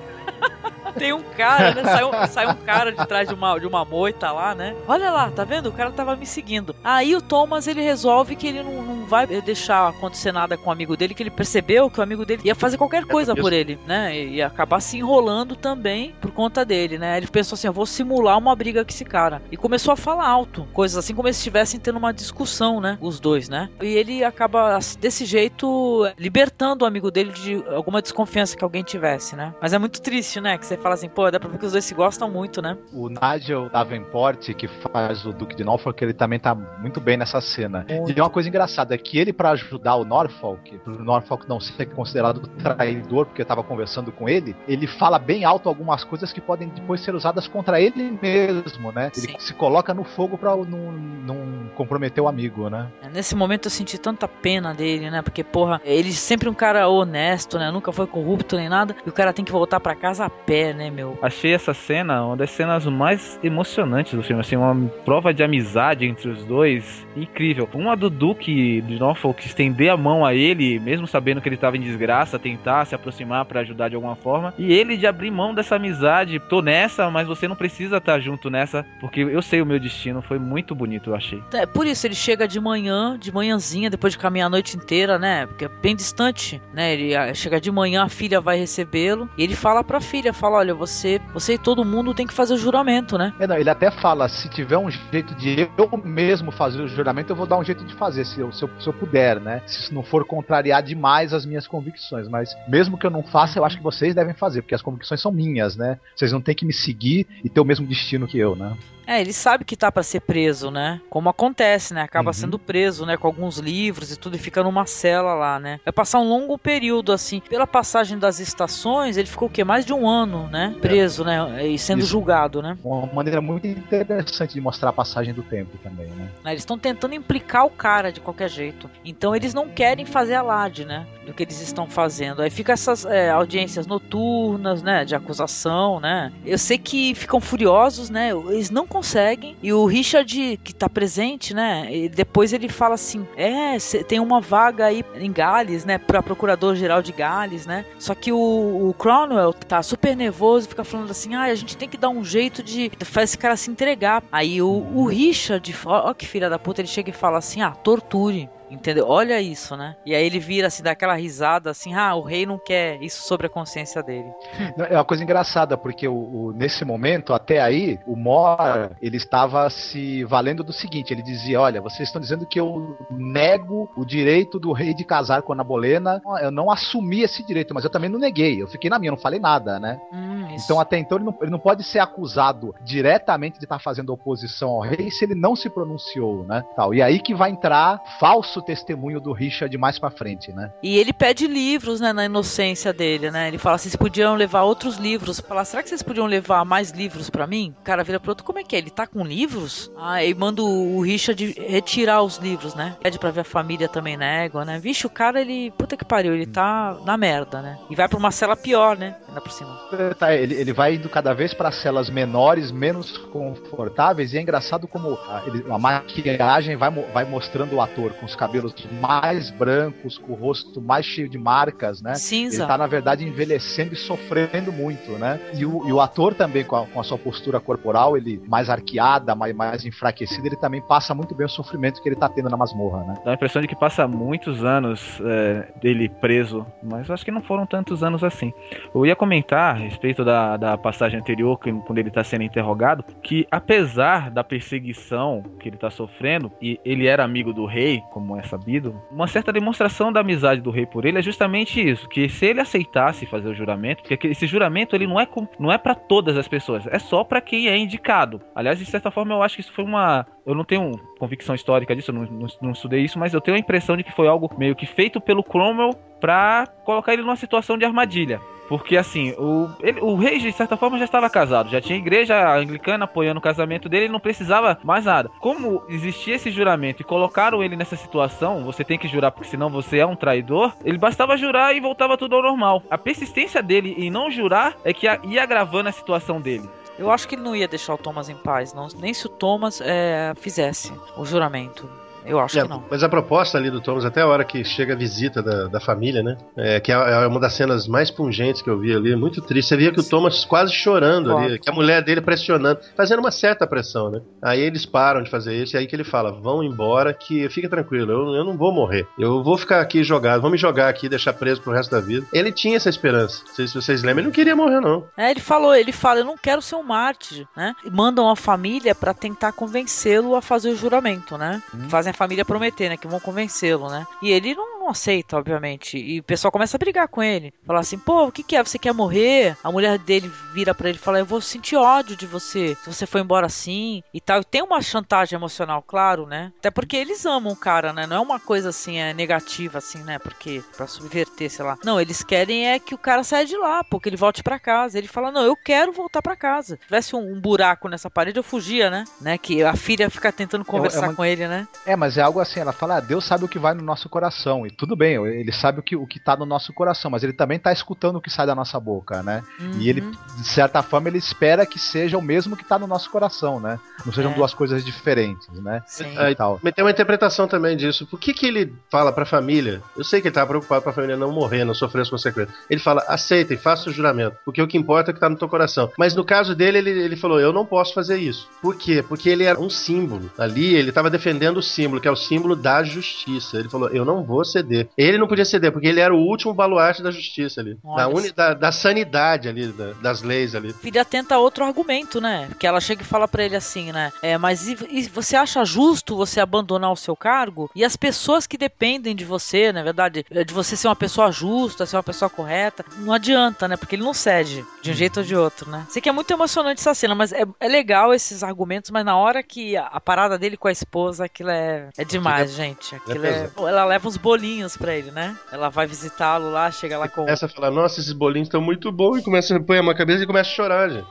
Tem um cara, né? Sai um, sai um cara de trás de uma, de uma moita lá, né? Olha lá, tá vendo? O cara tava me seguindo. Aí o Thomas, ele resolve que ele não, não vai deixar acontecer nada com o amigo dele, que ele percebeu que o amigo dele ia fazer qualquer coisa por ele, né? E acabar se enrolando também por conta dele, né? Ele pensou assim, eu vou simular uma briga com esse cara. E começou a falar alto, coisas assim como se estivessem tendo uma discussão, né? Os dois, né? E ele acaba, desse jeito, libertando o amigo dele de alguma desconfiança que alguém tivesse, né? Mas é muito triste, né? Que você fala assim, pô, dá pra ver que os dois se gostam muito, né? O Nigel Davenport, que faz o Duque de Norfolk, ele também tá muito bem nessa cena. Muito. E uma coisa engraçada é que ele, pra ajudar o Norfolk, pro Norfolk não ser considerado traidor, porque eu tava conversando com ele, ele fala bem alto algumas coisas que podem depois ser usadas contra ele mesmo, né? Ele Sim. se coloca no fogo pra não, não comprometer o amigo, né? Nesse momento eu senti tanta pena dele, né? Porque, porra, ele sempre um cara honesto, né? Nunca foi corrupto nem nada. E o cara tem que voltar pra casa a pé, né, meu? Achei essa cena uma das cenas mais emocionantes do filme, assim, uma prova de amizade entre os dois incrível. Uma do Duque de Norfolk estender a mão a ele, mesmo sabendo que ele estava em desgraça, tentar se aproximar pra ajudar de alguma forma, e ele de abrir mão dessa amizade. Tô nessa, mas você não precisa estar junto nessa, porque eu sei o meu destino. Foi muito bonito, eu achei. É, por isso ele chega de manhã, de manhãzinha, depois de caminhar a noite inteira, né? Porque é bem distante, né? Ele ah, chega de manhã, a filha vai recebê-lo e ele fala pra filha, fala, olha, você, você e todo mundo tem que fazer o juramento, né? É, não, ele até fala, se tiver um jeito de eu mesmo fazer o juramento, eu vou dar um jeito de fazer, se eu, se eu, se eu puder, né? Se isso não for contrariar demais as minhas convicções. Mas mesmo que eu não faça, eu acho que vocês devem fazer, porque as convicções são minhas, né? Vocês não têm que me seguir e ter o mesmo destino que eu, né? É, ele sabe que tá pra ser preso, né? Como acontece, né? Acaba Uhum. sendo preso, né? Com alguns livros e tudo e fica numa cela lá, né? Vai passar um longo período, assim. Pela passagem das estações, ele ficou o quê? Mais de um ano, né? Preso, né? E sendo Isso. julgado, né? Uma maneira muito interessante de mostrar a passagem do tempo também, né? Né, Eles estão tentando implicar o cara de qualquer jeito. Então eles não querem fazer alarde, né? Do que eles estão fazendo. Aí fica essas é, audiências noturnas, né? De acusação, né? Eu sei que ficam furiosos, né? Eles não conseguem. E o Richard, que tá presente, né? e depois ele fala assim: É, tem uma vaga aí em Gales, né? Pra procurador-geral de Gales, né? Só que o, o Cromwell tá super nervoso, fica falando assim: Ah, a gente tem que dar um jeito de fazer esse cara se entregar. Aí o, o Richard, ó que filha da puta, ele chega e fala assim: Ah, torture. Entendeu? Olha isso, né? E aí ele vira assim, dá aquela risada assim: Ah, o rei não quer isso sobre a consciência dele. É uma coisa engraçada, porque o, o- nesse momento, até aí, o Mor, ele estava se valendo do seguinte, ele dizia, olha, vocês estão dizendo que eu nego o direito do rei de casar com a Ana Bolena, eu não assumi esse direito, mas eu também não neguei, eu fiquei na minha, eu não falei nada, né? Hum. Então até então ele não, ele não pode ser acusado diretamente de estar fazendo oposição ao rei se ele não se pronunciou, né? Tal. E aí que vai entrar falso testemunho do Richard mais pra frente, né? E ele pede livros, né, na inocência dele, né? Ele fala, vocês podiam levar outros livros. Fala, será que vocês podiam levar mais livros pra mim? O cara vira pro outro, como é que é? Ele tá com livros? Ah, e manda o o Richard retirar os livros, né? Pede pra ver a família também négua, né? Vixe, o cara, ele, puta que pariu, ele tá na merda, né? E vai pra uma cela pior, né? Ainda por cima. Tá, ele, ele vai indo cada vez para celas menores, menos confortáveis, e é engraçado como a, ele- a maquiagem vai, vai mostrando o ator com os cabelos mais brancos, com o rosto mais cheio de marcas, né? Cinza. Ele tá, na verdade, envelhecendo e sofrendo muito, né? E o, e o ator também, com a, com a sua postura corporal, ele mais arqueada, mais, mais enfraquecido, ele também passa muito bem o sofrimento que ele tá tendo na masmorra, né? Dá a impressão de que passa muitos anos é, dele preso, mas acho que não foram tantos anos assim. Eu ia comentar a respeito da, da passagem anterior, que- quando ele está sendo interrogado, que apesar da perseguição que ele está sofrendo, e ele era amigo do rei, como é sabido, uma certa demonstração da amizade do rei por ele é justamente isso, que se ele aceitasse fazer o juramento, porque esse juramento ele não é, não é para todas as pessoas, é só para quem é indicado. Aliás, de certa forma, eu acho que isso foi uma. Eu não tenho convicção histórica disso, eu não, não, não estudei isso, mas eu tenho a impressão de que foi algo meio que feito pelo Cromwell pra colocar ele numa situação de armadilha. Porque assim, o, ele- o rei de certa forma já estava casado, já tinha igreja anglicana apoiando o casamento dele, ele não precisava mais nada. Como existia esse juramento e colocaram ele nessa situação, você tem que jurar porque senão você é um traidor, ele bastava jurar e voltava tudo ao normal. A persistência dele em não jurar é que ia- agravando a situação dele. Eu acho que ele não ia deixar o Thomas em paz, não. Nem se o Thomas é, fizesse o juramento. Eu acho É, que não. Mas a proposta ali do Thomas, até a hora que chega a visita da, da família, né? É, que é, é uma das cenas mais pungentes que eu vi ali, muito triste. Você via que o Thomas quase chorando ali, que a mulher dele pressionando, fazendo uma certa pressão, né? Aí eles param de fazer isso, e aí que ele fala: vão embora, que fica tranquilo, eu, eu não vou morrer. Eu vou ficar aqui jogado, vão me jogar aqui, deixar preso pro resto da vida. Ele tinha essa esperança. Não sei se vocês lembram, ele não queria morrer, não. É, ele falou, ele fala, eu não quero ser um mártir, né? E mandam a família pra tentar convencê-lo a fazer o juramento, né? Fazem a família prometer, né? Que vão convencê-lo, né? E ele não, não aceita, obviamente. E o pessoal começa a brigar com ele. Falar assim, pô, o que, que é? Você quer morrer? A mulher dele vira para ele e fala, eu vou sentir ódio de você se você for embora assim e tal. E tem uma chantagem emocional, claro, né? Até porque eles amam o cara, né? Não é uma coisa assim, é negativa, assim, né? Porque pra subverter, sei lá. Não, eles querem é que o cara saia de lá, porque ele volte para casa. Ele fala, não, eu quero voltar para casa. Se tivesse um, um, buraco nessa parede, eu fugia, né? né? Que a filha fica tentando conversar é uma... com ele, né? É, mas é algo assim, ela fala, ah, Deus sabe o que vai no nosso coração. Tudo bem, ele sabe o que, o que tá no nosso coração, mas ele também tá escutando o que sai da nossa boca, né? Uhum. E ele, de certa forma, ele espera que seja o mesmo que tá no nosso coração, né? Não sejam é. duas coisas diferentes, né? Sim. É, tal. Mas tem uma interpretação também disso. Por que que ele fala pra família? Eu sei que ele tá preocupado pra família não morrer, não sofrer as consequências. Ele fala, aceita e faça o juramento, porque o que importa é o que tá no teu coração. Mas no caso dele, ele, ele falou, eu não posso fazer isso. Por quê? Porque ele era um símbolo. Ali, ele tava defendendo o símbolo, que é o símbolo da justiça. Ele falou, eu não vou ceder. Ele não podia ceder, porque ele era o último baluarte da justiça ali. Da, uni, da, da, sanidade ali, da, das leis ali. Filha tenta outro argumento, né? Que ela chega e fala para ele assim, né? É, mas e, e você acha justo você abandonar o seu cargo? E as pessoas que dependem de você, na verdade, de você ser uma pessoa justa, ser uma pessoa correta, não adianta, né? Porque ele não cede de um jeito ou de outro, né? Sei que é muito emocionante essa cena, mas é, é legal esses argumentos, mas na hora que a, a parada dele com a esposa, aquilo é, é demais, gente. Aquilo é, ela leva uns bolinhos pra ele, né? Ela vai visitá-lo lá, chega lá com. Começa a falar, nossa, esses bolinhos estão muito bons, e começa a pôr a mão na cabeça e começa a chorar, gente.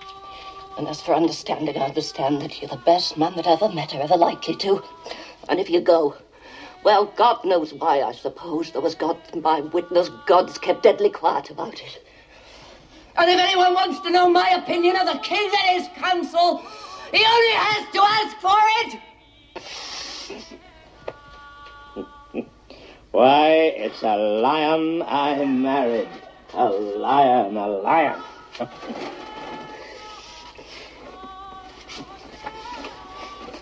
And as for understanding, I understand that you're the best man that ever met or ever likely to. And if you go, well, God knows why, I suppose. There was God my witness, God's kept deadly quiet about it. And if anyone wants to know my opinion of the king and his council, he only has to ask for it. Why, it's a lion I married. A lion, a lion.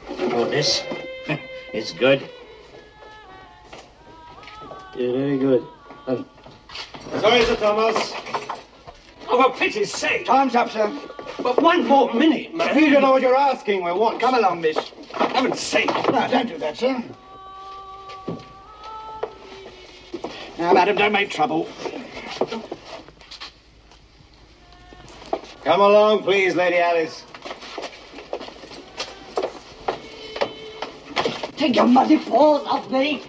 oh, this is good. Yeah, very good. Um, Sorry, Sir Thomas. Oh, for pity's sake. Time's up, sir. But one more minute, man. You don't know what you're asking. We want. Come along, miss. For Heaven's sake. No, don't do that, sir. Now, madam, don't make trouble. Come along, please, Lady Alice. Take your muddy paws off me.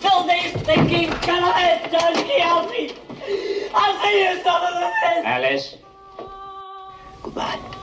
Filthy, stinking, cut-head, dirty, healthy. I'll see you, son of a bitch. Alice. Goodbye.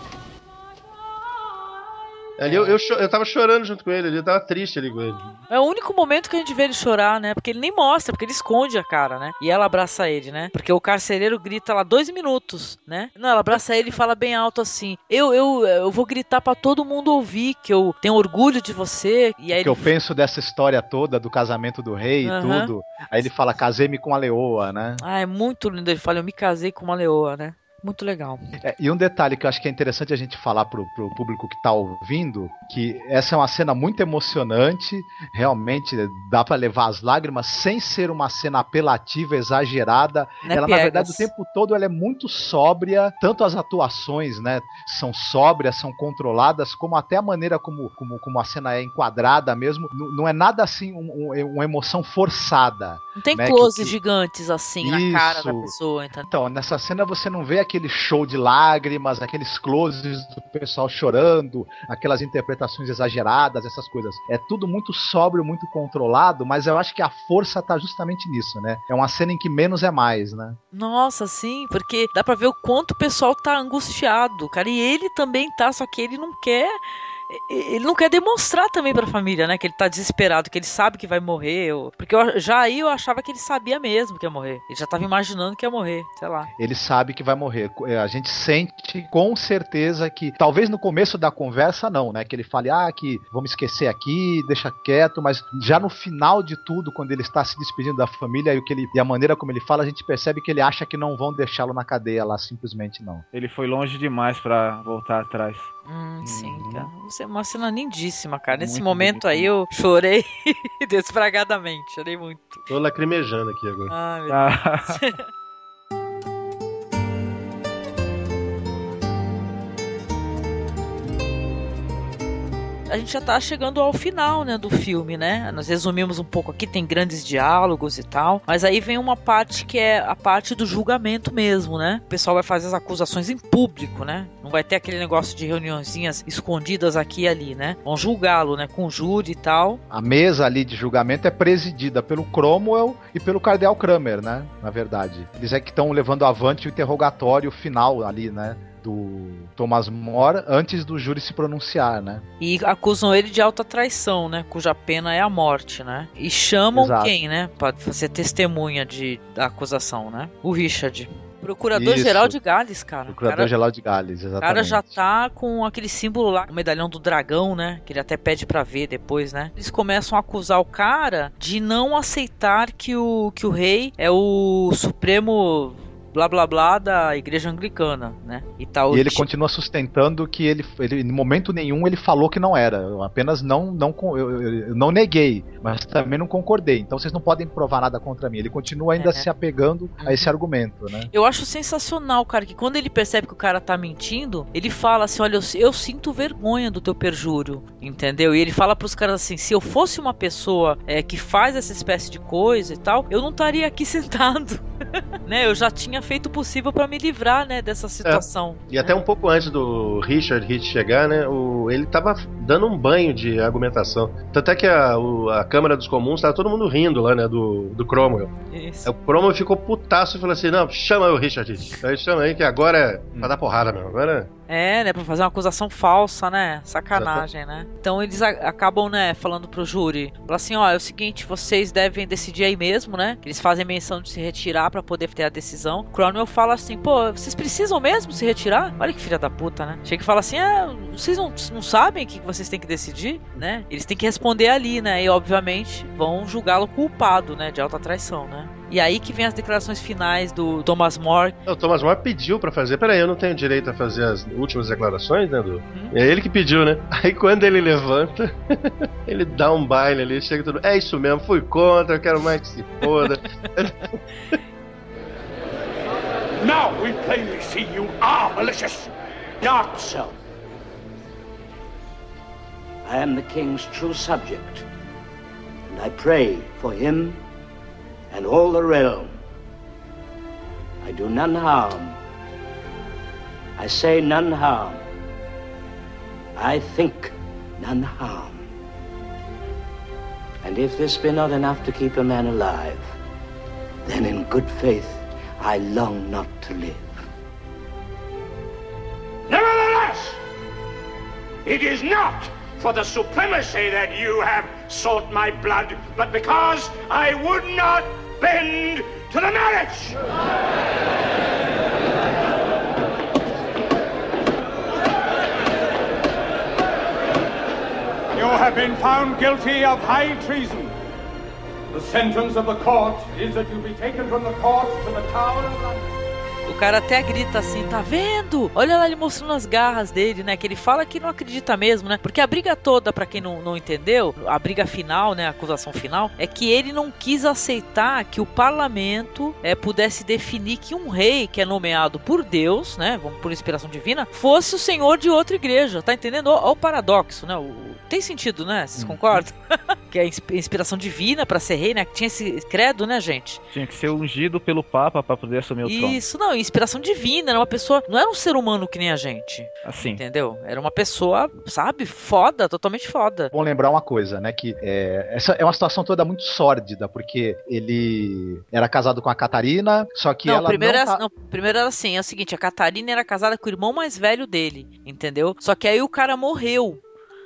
Ali eu, eu, eu tava chorando junto com ele, eu tava triste ali com ele. É o único momento que a gente vê ele chorar, né? Porque ele nem mostra, porque ele esconde a cara, né? E ela abraça ele, né? Porque o carcereiro grita lá dois minutos, né? Não, ela abraça ele e fala bem alto assim: Eu, eu, eu vou gritar para todo mundo ouvir que eu tenho orgulho de você. E aí que ele... eu penso dessa história toda do casamento do rei e tudo. Aí ele fala: Casei-me com a leoa, né? Ah, é muito lindo. Ele fala: Eu me casei com uma leoa, né? Muito legal. É, e um detalhe que eu acho que é interessante a gente falar pro, pro público que tá ouvindo, que essa é uma cena muito emocionante, realmente dá para levar as lágrimas sem ser uma cena apelativa, exagerada. Né, ela, piegas? na verdade, o tempo todo ela é muito sóbria, tanto as atuações, né, são sóbrias, são controladas, como até a maneira como, como, como a cena é enquadrada mesmo, não, não é nada assim, um, um, uma emoção forçada. Não tem né, close que, gigantes assim na cara da pessoa, entendeu? Então, nessa cena você não vê aquele show de lágrimas, aqueles closes do pessoal chorando, aquelas interpretações exageradas, essas coisas. É tudo muito sóbrio, muito controlado, mas eu acho que a força tá justamente nisso, né? É uma cena em que menos é mais, né? Nossa, sim, porque dá pra ver o quanto o pessoal tá angustiado, cara. E ele também tá, só que ele não quer ele não quer demonstrar também pra família, né? Que ele tá desesperado, que ele sabe que vai morrer. Ou... Porque eu, já aí eu achava que ele sabia mesmo que ia morrer. Ele já tava imaginando que ia morrer, sei lá. Ele sabe que vai morrer. É, A gente sente com certeza que, talvez no começo da conversa, não, né? Que ele fale, ah, que vamos esquecer aqui, deixa quieto, mas já no final de tudo, quando ele está se despedindo da família e, o que ele, e a maneira como ele fala, a gente percebe que ele acha que não vão deixá-lo na cadeia lá, simplesmente não. Ele foi longe demais pra voltar atrás. Hum, sim, cara. Você é uma cena lindíssima, cara. Nesse Muito momento bonito. aí eu chorei desbragadamente. Chorei muito. Tô lacrimejando aqui agora. Ah, meu Ah. Deus. a gente já tá chegando ao final, né, do filme, né? Nós resumimos um pouco aqui, tem grandes diálogos e tal, mas aí vem uma parte que é a parte do julgamento mesmo, né? O pessoal vai fazer as acusações em público, né? Não vai ter aquele negócio de reuniõezinhas escondidas aqui e ali, né? Vão julgá-lo, né, com júri e tal. A mesa ali de julgamento é presidida pelo Cromwell e pelo Cardeal Kramer, né? Na verdade. Eles é que estão levando avante o interrogatório final ali, né? Do Thomas More antes do júri se pronunciar, né? E acusam ele de alta traição, né? Cuja pena é a morte, né? E chamam Exato. quem, né? Pra ser testemunha de, da acusação, né? O Richard. Procurador-geral de Gales, cara. O Procurador-geral de Gales, o exatamente. cara já tá com aquele símbolo lá, o medalhão do dragão, né? Que ele até pede pra ver depois, né? Eles começam a acusar o cara de não aceitar que o, que o rei é o supremo blá blá blá da igreja anglicana, né? E tal. E ele continua sustentando que ele, ele, em momento nenhum, ele falou que não era. Eu apenas não, não, eu, eu- eu não neguei, mas também não concordei. Então vocês não podem provar nada contra mim. Ele continua ainda É. se apegando a esse argumento, né? Eu acho sensacional, cara, que quando ele percebe que o cara tá mentindo, ele fala assim: Olha, eu, eu sinto vergonha do teu perjúrio, entendeu? E ele fala pros caras assim: Se eu fosse uma pessoa é, que faz essa espécie de coisa e tal, eu não estaria aqui sentado, né? Eu já tinha feito o possível pra me livrar, né, dessa situação. E até um pouco antes do Richard Hitch chegar, né? O, ele tava dando um banho de argumentação. Tanto é que a, o- a Câmara dos Comuns tava todo mundo rindo lá, né? Do, do Cromwell. Isso. O Cromwell ficou putaço e falou assim: não, chama o Richard Hitch. Aí chama aí que agora é pra dar porrada mesmo. Agora. É, né, pra fazer uma acusação falsa, né? Sacanagem, né? Então eles acabam, né, falando pro júri, fala assim, ó, é o seguinte, vocês devem decidir aí mesmo, né? Eles fazem menção de se retirar pra poder ter a decisão. Cromwell fala assim, pô, vocês precisam mesmo se retirar? Olha que filha da puta, né? Chega e fala assim, ah, vocês não, não sabem o que vocês têm que decidir, né? Eles têm que responder ali, né? E obviamente vão julgá-lo culpado, né, de alta traição, né? E aí que vem as declarações finais do Thomas More, O Thomas More pediu pra fazer. Peraí, eu não tenho direito a fazer as últimas declarações, né, Du? É ele que pediu, né? Aí quando ele levanta, ele dá um baile ali, chega tudo. É isso mesmo, fui contra, eu quero mais que se foda. Now we plainly see you are malicious. Not so. I am the king's true subject, and I pray for him and all the realm. I do none harm. I say none harm. I think none harm. And if this be not enough to keep a man alive, then in good faith I long not to live. Nevertheless, it is not for the supremacy that you have sought my blood, but because I would not bend to the marriage. You have been found guilty of high treason. The sentence of the court is that you be taken from the court to the Tower of London. O cara até grita assim, tá vendo? Olha lá ele mostrando as garras dele, né? Que ele fala que não acredita mesmo, né? Porque a briga toda, pra quem não, não entendeu, a briga final, né? A acusação final, é que ele não quis aceitar que o parlamento é, pudesse definir que um rei que é nomeado por Deus, né? Vamos por inspiração divina, fosse o senhor de outra igreja. Tá entendendo? Olha o paradoxo, né? O- tem sentido, né? Vocês concordam? que é insp- inspiração divina pra ser rei, né? Que tinha esse credo, né, gente? Tinha que ser ungido pelo Papa pra poder assumir o trono. Isso, não, inspiração divina, era uma pessoa, não era um ser humano que nem a gente. Assim. Entendeu? Era uma pessoa, sabe, foda, totalmente foda. Bom lembrar uma coisa, né? Que é, essa é uma situação toda muito sórdida, porque ele era casado com a Catarina, só que não, ela primeiro, não era, tá- não, primeiro era assim, é o seguinte, a Catarina era casada com o irmão mais velho dele, entendeu? Só que aí o cara morreu.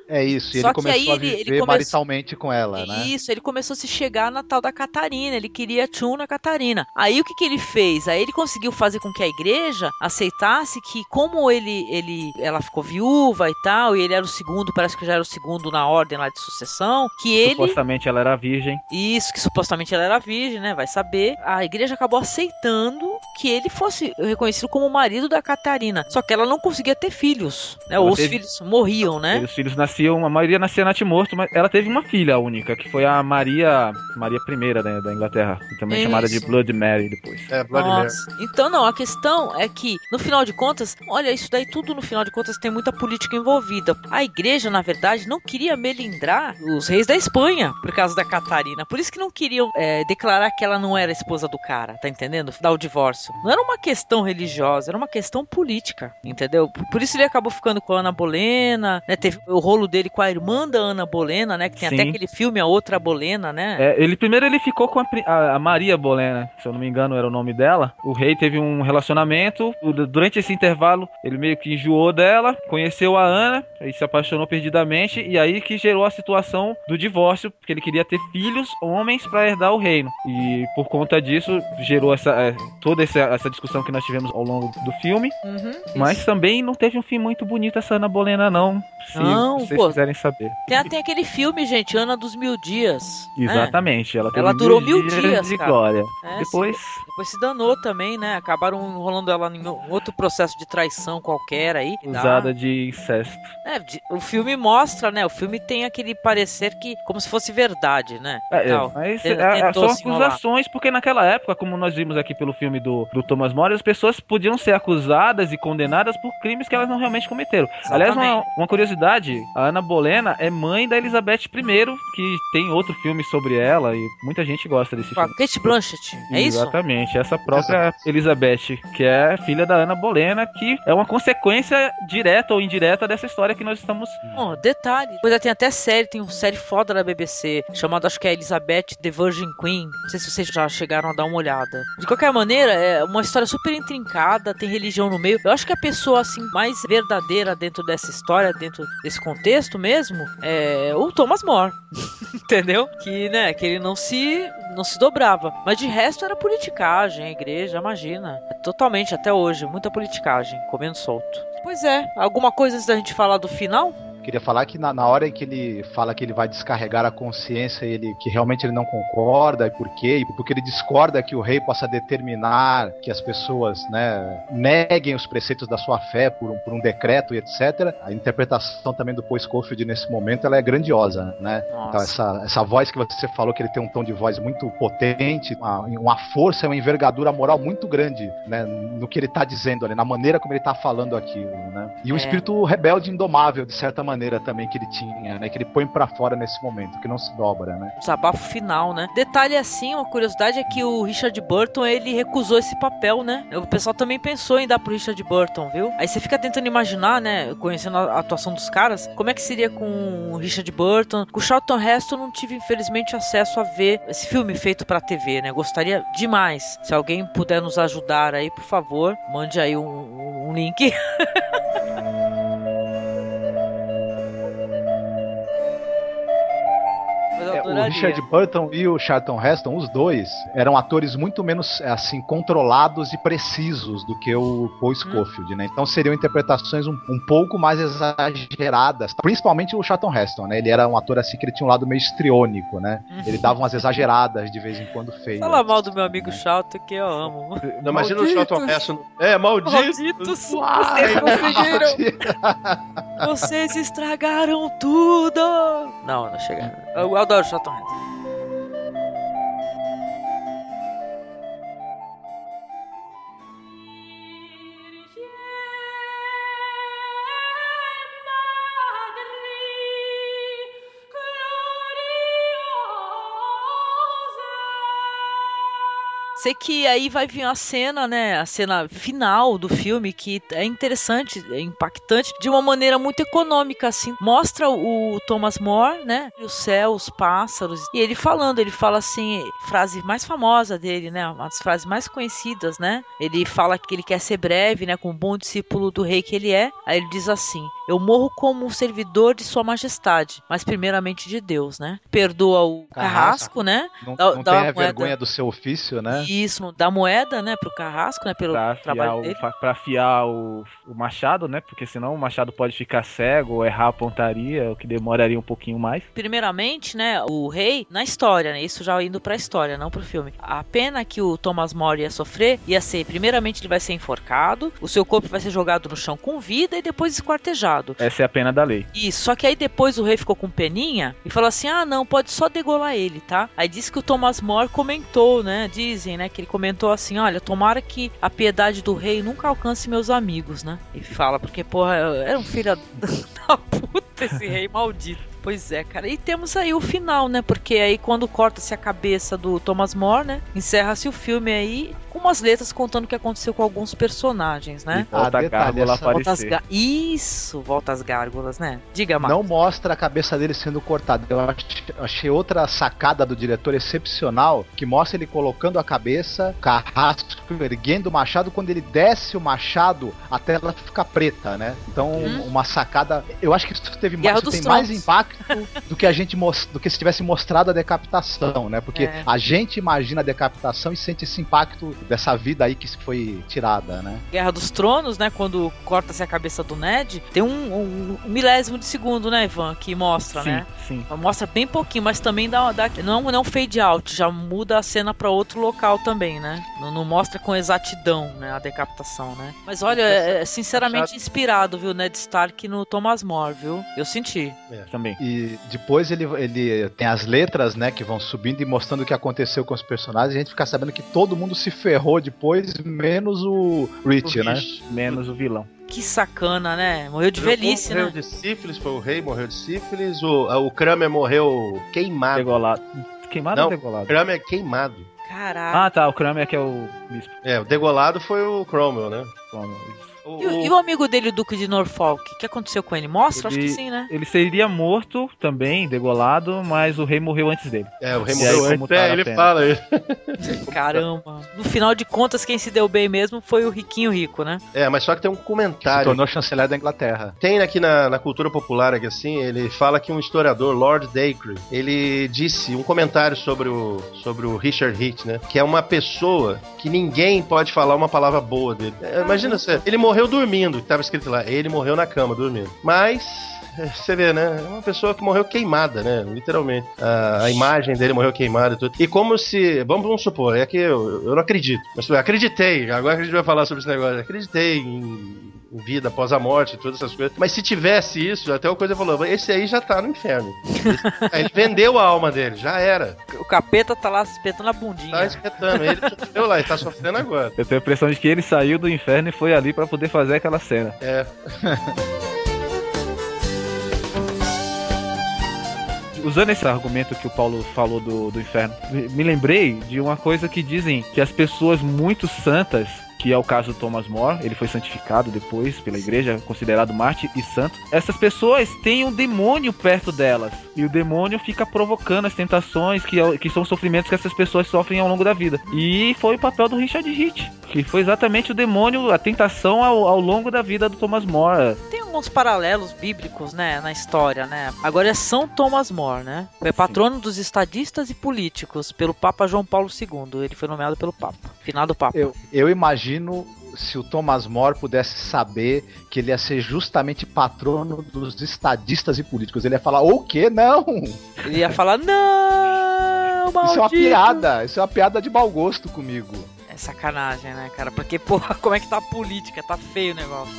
É isso, e Só ele que começou aí a ele- viver ele começou- maritalmente com ela, né? Isso, ele começou a se chegar na tal da Catarina, ele queria tchum na Catarina. Aí o que que ele fez? Aí ele conseguiu fazer com que a igreja aceitasse que como ele, ele ela ficou viúva e tal, e ele era o segundo, parece que já era o segundo na ordem lá de sucessão, que ele Supostamente ela era virgem. Isso, que supostamente ela era virgem, né? Vai saber. A igreja acabou aceitando que ele fosse reconhecido como o marido da Catarina. Só que ela não conseguia ter filhos, né? Ou os teve- filhos morriam, né? E os filhos nasciam nasciam, a maioria nascia natimorto, mas ela teve uma filha única, que foi a Maria Maria I né, da Inglaterra, também Isso. chamada de Blood Mary depois. É, Blood Mary. Nossa. Então, não, a questão é que, no final de contas, olha, isso daí tudo, no final de contas, tem muita política envolvida. A igreja, na verdade, não queria melindrar os reis da Espanha por causa da Catarina. Por isso que não queriam é, declarar que ela não era esposa do cara, tá entendendo? Dar o divórcio. Não era uma questão religiosa, era uma questão política, entendeu? Por- Por isso ele acabou ficando com a Ana Bolena, né? Teve o rolo dele com a irmã da Ana Bolena, né? Que tem Sim. até aquele filme, A Outra Bolena, né? É, ele primeiro ele ficou com a, a- a Maria Bolena, se eu não me engano era o nome dela. O rei teve um relacionamento. Durante esse intervalo, ele meio que enjoou dela, conheceu a Ana, aí se apaixonou perdidamente e aí que gerou a situação do divórcio, porque ele queria ter filhos homens para herdar o reino. E por conta disso gerou essa é, toda essa, essa discussão que nós tivemos ao longo do filme. Uhum, Mas isso. também não teve um fim muito bonito essa Ana Bolena não, se Não, vocês pô. quiserem saber. Tem, tem aquele filme, gente, Ana dos Mil Dias. né? Exatamente, ela teve Ela durou mil dias, de cara. glória. É, Depois Depois se danou também, né? Acabaram enrolando ela em outro processo de traição qualquer aí. dá. usada de incesto. É, de- o filme mostra, né? O filme tem aquele parecer que como se fosse verdade, né? É, é, Tal. mas é, é, são se acusações, porque naquela época, como nós vimos aqui pelo filme do, do Thomas More, as pessoas podiam ser acusadas e condenadas por crimes que elas não realmente cometeram. Aliás, uma, Exatamente. uma curiosidade, a Ana Bolena é mãe da Elizabeth I, que tem outro filme sobre ela e muita gente gosta desse Com filme. Kate Blanchett, é isso? Exatamente, essa própria Elizabeth, que é filha da Ana Bolena, que é uma consequência direta ou indireta dessa história que nós estamos. Ó, detalhe. Pois tem até série, tem uma série foda da BBC, chamada acho que é Elizabeth The Virgin Queen. Não sei se vocês já chegaram a dar uma olhada. De qualquer maneira, é uma história super intrincada, tem religião no meio. Eu acho que a pessoa assim mais verdadeira dentro dessa história, dentro desse contexto mesmo, é o Thomas More. Entendeu? Que, né, que ele não se não se dobrava. Mas de resto era politicagem, a igreja, imagina. Totalmente até hoje, muita politicagem, comendo solto. Pois é, alguma coisa antes da gente falar do final? Queria falar que na, na hora em que ele fala que ele vai descarregar a consciência, ele que realmente ele não concorda e por quê, e porque ele discorda que o rei possa determinar que as pessoas né, neguem os preceitos da sua fé por um, por um decreto e etc. A interpretação também do Paul Scofield nesse momento ela é grandiosa, né? Nossa. Então essa, essa voz que você falou que ele tem um tom de voz muito potente, uma, uma força, uma envergadura moral muito grande, né? No que ele está dizendo ali, na maneira como ele está falando aquilo, né? E um É. espírito rebelde indomável de certa maneira também que ele tinha, né? Que ele põe pra fora nesse momento, que não se dobra, né? desabafo final, né? Detalhe assim, uma curiosidade é que o Richard Burton ele recusou esse papel, né? O pessoal também pensou em dar pro Richard Burton, viu? Aí você fica tentando imaginar, né? Conhecendo a atuação dos caras, como é que seria com o Richard Burton? Com o Charlton Heston não tive infelizmente acesso a ver esse filme feito pra TV, né? Gostaria demais. Se alguém puder nos ajudar aí, por favor, mande aí um- um link. É, o. Richard Burton e o Charlton Heston, os dois, eram atores muito menos assim controlados e precisos do que o Paul Scofield, né? Então seriam interpretações um, um pouco mais exageradas, principalmente o Charlton Heston, né? Ele era um ator assim que ele tinha um lado meio histriônico, né? Ele dava umas exageradas de vez em quando feias. Fala mal do meu amigo Charlton que eu amo. Não, imagina o Charlton Heston. É, maldito. Malditos! Uai, Vocês conseguiram! Vocês estragaram tudo! Não, não chegaram. Eu adoro Charlton Heston. Sei que aí vai vir a cena, né? A cena final do filme, que é interessante, é impactante, de uma maneira muito econômica, assim. Mostra o Thomas More, né? O céu, os pássaros. E ele falando, ele fala assim, frase mais famosa dele, né? Uma das frases mais conhecidas, né? Ele fala que ele quer ser breve, né? Com o bom discípulo do rei que ele é. Aí ele diz assim: Eu morro como um servidor de Sua Majestade, mas primeiramente de Deus, né? Perdoa o carrasco, né? Não, Dá- não dá tem a moeda. vergonha do seu ofício, né? Isso, dá moeda, né, pro carrasco, né, pelo Pra afiar, trabalho o, dele. pra afiar o, o machado, né? Porque senão o machado pode ficar cego ou errar a pontaria, o que demoraria um pouquinho mais. Primeiramente, né, o rei, na história, né, isso já indo pra história, não pro filme. A pena que o Thomas More ia sofrer ia ser, primeiramente, ele vai ser enforcado, o seu corpo vai ser jogado no chão com vida e depois esquartejado. Degolado. Essa é a pena da lei. Isso, só que aí depois o rei ficou com peninha e falou assim: ah, não, pode só degolar ele, tá? Aí disse que o Thomas More comentou, né? Dizem, né? Que ele comentou assim: olha, tomara que a piedade do rei nunca alcance meus amigos, né? E fala, porque, porra, era um filho da puta esse rei maldito. Pois é, cara. E temos aí o final, né? Porque aí quando corta-se a cabeça do Thomas More, né? Encerra-se o filme aí com umas letras contando o que aconteceu com alguns personagens, né? E volta Ah, a detalhe, gárgula essa- Volta as aparecer. gá- Isso, volta as gárgulas, né? Diga, Marcos. Não mostra a cabeça dele sendo cortada. Eu ach- achei outra sacada do diretor excepcional, que mostra ele colocando a cabeça, carrasco, erguendo o machado, quando ele desce o machado, a tela fica preta, né? Então, Uhum. uma sacada. Eu acho que isso teve mais, dos tem mais Tronos. Impacto do que a gente mos- do que se tivesse mostrado a decapitação, né? Porque É. a gente imagina a decapitação e sente esse impacto dessa vida aí que foi tirada, né? Guerra dos Tronos, né? Quando corta-se a cabeça do Ned, tem um, um- um milésimo de segundo, né, Ivan? Que mostra, Sim, né? sim. Mostra bem pouquinho, mas também dá, dá não não fade out, já muda a cena pra outro local também, né? Não, não mostra com exatidão, né, a decapitação, né? Mas olha, é, é sinceramente inspirado, viu, Ned Stark no Thomas More, viu? Eu senti. Também. E depois ele, ele tem as letras, né, que vão subindo e mostrando o que aconteceu com os personagens. E a gente fica sabendo que todo mundo se ferrou depois, menos o Rich, O né? Rich. Menos o vilão. Que sacana, né? Morreu de velhice, morreu né? de sífilis, foi o rei, morreu de sífilis. O, o Kramer morreu queimado. Degolado. Queimado Não, ou degolado? Kramer queimado. Caraca. Ah, tá. O Kramer que é o bispo. É, o degolado foi o Cromwell, né? Isso. O- E, o- e o amigo dele, o Duque de Norfolk? O que aconteceu com ele? Mostra? Acho que Ele- sim, né? Ele seria morto também, degolado, mas o rei morreu antes dele. É, o rei E aí, morreu antes. tá É, ele fala isso. Caramba. No final de contas, quem se deu bem mesmo foi o riquinho rico, né? É, mas só que tem um Se comentário. tornou chanceler da Inglaterra. Tem aqui na, na cultura popular aqui assim, ele fala que um historiador, Lord Dacre, ele disse um comentário sobre o, sobre o Richard Heath, né? Que é uma pessoa que ninguém pode falar uma palavra boa dele. É, imagina você, ele morreu dormindo, tava escrito lá, ele morreu na cama dormindo. Mas você vê, né? É uma pessoa que morreu queimada, né? Literalmente. A, a imagem dele morreu queimada e tudo. E como se. Vamos, vamos supor, é que eu, eu não acredito. Mas eu acreditei, agora que a gente vai falar sobre esse negócio. Acreditei em vida após a morte e todas essas coisas. Mas se tivesse isso, até o coisa falou: esse aí já tá no inferno. Esse- ele vendeu a alma dele, já era. O capeta tá lá espetando a bundinha. Tá espetando. Ele sofreu lá, ele tá sofrendo agora. Eu tenho a impressão de que ele saiu do inferno e foi ali pra poder fazer aquela cena. É. Usando esse argumento que o Paulo falou do, do inferno, me lembrei de uma coisa que dizem que as pessoas muito santas, que é o caso do Thomas More, ele foi santificado depois pela igreja, considerado mártir e santo. Essas pessoas têm um demônio perto delas. E o demônio fica provocando as tentações, que, é- que são sofrimentos que essas pessoas sofrem ao longo da vida. E foi o papel do Richard Hitch, que foi exatamente o demônio, a tentação ao, ao longo da vida do Thomas More. Tem alguns paralelos bíblicos, né, na história, né? Agora é São Thomas More, né? Foi patrono dos estadistas e políticos pelo Papa João Paulo II. Ele foi nomeado pelo Papa. Finado Papa. Eu, eu imagino se o Thomas More pudesse saber que ele ia ser justamente patrono dos estadistas e políticos. Ele ia falar, o quê? Não! Ele ia falar, não, maldito. Isso é uma piada, isso é uma piada de mau gosto comigo. É sacanagem, né, cara? Porque, porra, como é que tá a política? Tá feio o negócio.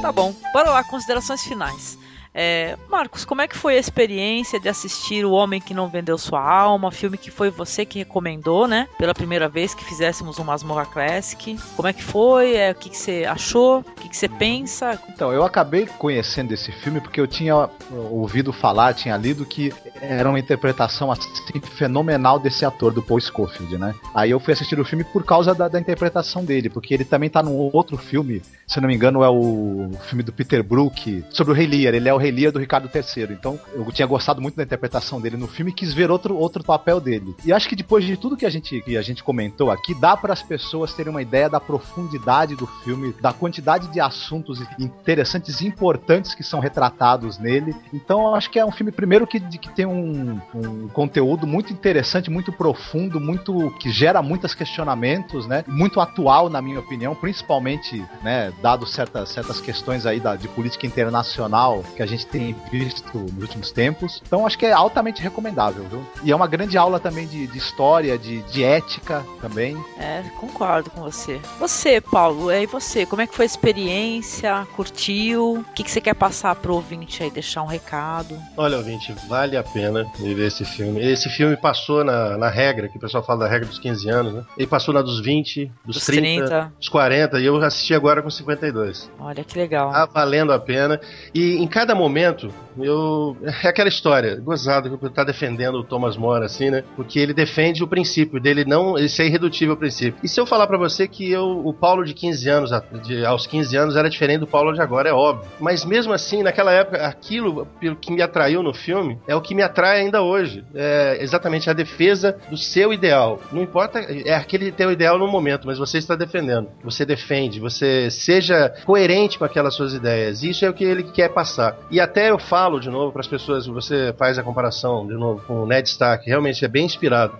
Tá bom, bora lá, considerações finais. É, Marcos, como é que foi a experiência de assistir O Homem que Não Vendeu Sua Alma, filme que foi você que recomendou, né? Pela primeira vez que fizéssemos um Masmorra Classic. Como é que foi? É, o que, que você achou? O que, que você pensa? Então, eu acabei conhecendo esse filme porque eu tinha ouvido falar, tinha lido que era uma interpretação assim fenomenal desse ator, do Paul Scofield, né? Aí eu fui assistir o filme por causa da, da interpretação dele, porque ele também tá num outro filme, se não me engano é o filme do Peter Brook, sobre o Rei Lear, ele é o Rei Lear do Ricardo III, então eu tinha gostado muito da interpretação dele no filme e quis ver outro, outro papel dele. E acho que depois de tudo que a gente, que a gente comentou aqui, dá para as pessoas terem uma ideia da profundidade do filme, da quantidade de assuntos interessantes e importantes que são retratados nele. Então eu acho que é um filme, primeiro, que, que tem um, um conteúdo muito interessante, muito profundo, muito que gera muitos questionamentos, né? Muito atual, na minha opinião, principalmente, né, dado certas, certas questões aí da, de política internacional que a gente gente tem visto nos últimos tempos. Então acho que é altamente recomendável, viu? E é uma grande aula também de, de história, de, de ética também. É, concordo com você. Você, Paulo, e você, como é que foi a experiência? Curtiu? O que, que você quer passar pro ouvinte aí, deixar um recado? Olha, ouvinte, vale a pena ver esse filme. Esse filme passou na, na regra, que o pessoal fala da regra dos 15 anos, né? Ele passou na dos 20, dos, Dos 30, 30. dos 40, e eu assisti agora com 52. Olha que legal. Tá valendo a pena. E em cada momento, eu. É aquela história, gozado que tá defendendo o Thomas More, assim, né? Porque ele defende o princípio dele não. Ele ser irredutível ao princípio. E se eu falar pra você que eu, o Paulo de 15 anos, de- aos 15 anos, era diferente do Paulo de agora, é óbvio. Mas mesmo assim, naquela época, aquilo pelo que me atraiu no filme é o que me atrai ainda hoje. É exatamente a defesa do seu ideal. Não importa, é aquele teu ideal no momento, mas você está defendendo. Você defende, você seja coerente com aquelas suas ideias. Isso é o que ele quer passar. E até eu falo de novo para as pessoas, você faz a comparação de novo com o Ned Stark, realmente é bem inspirado.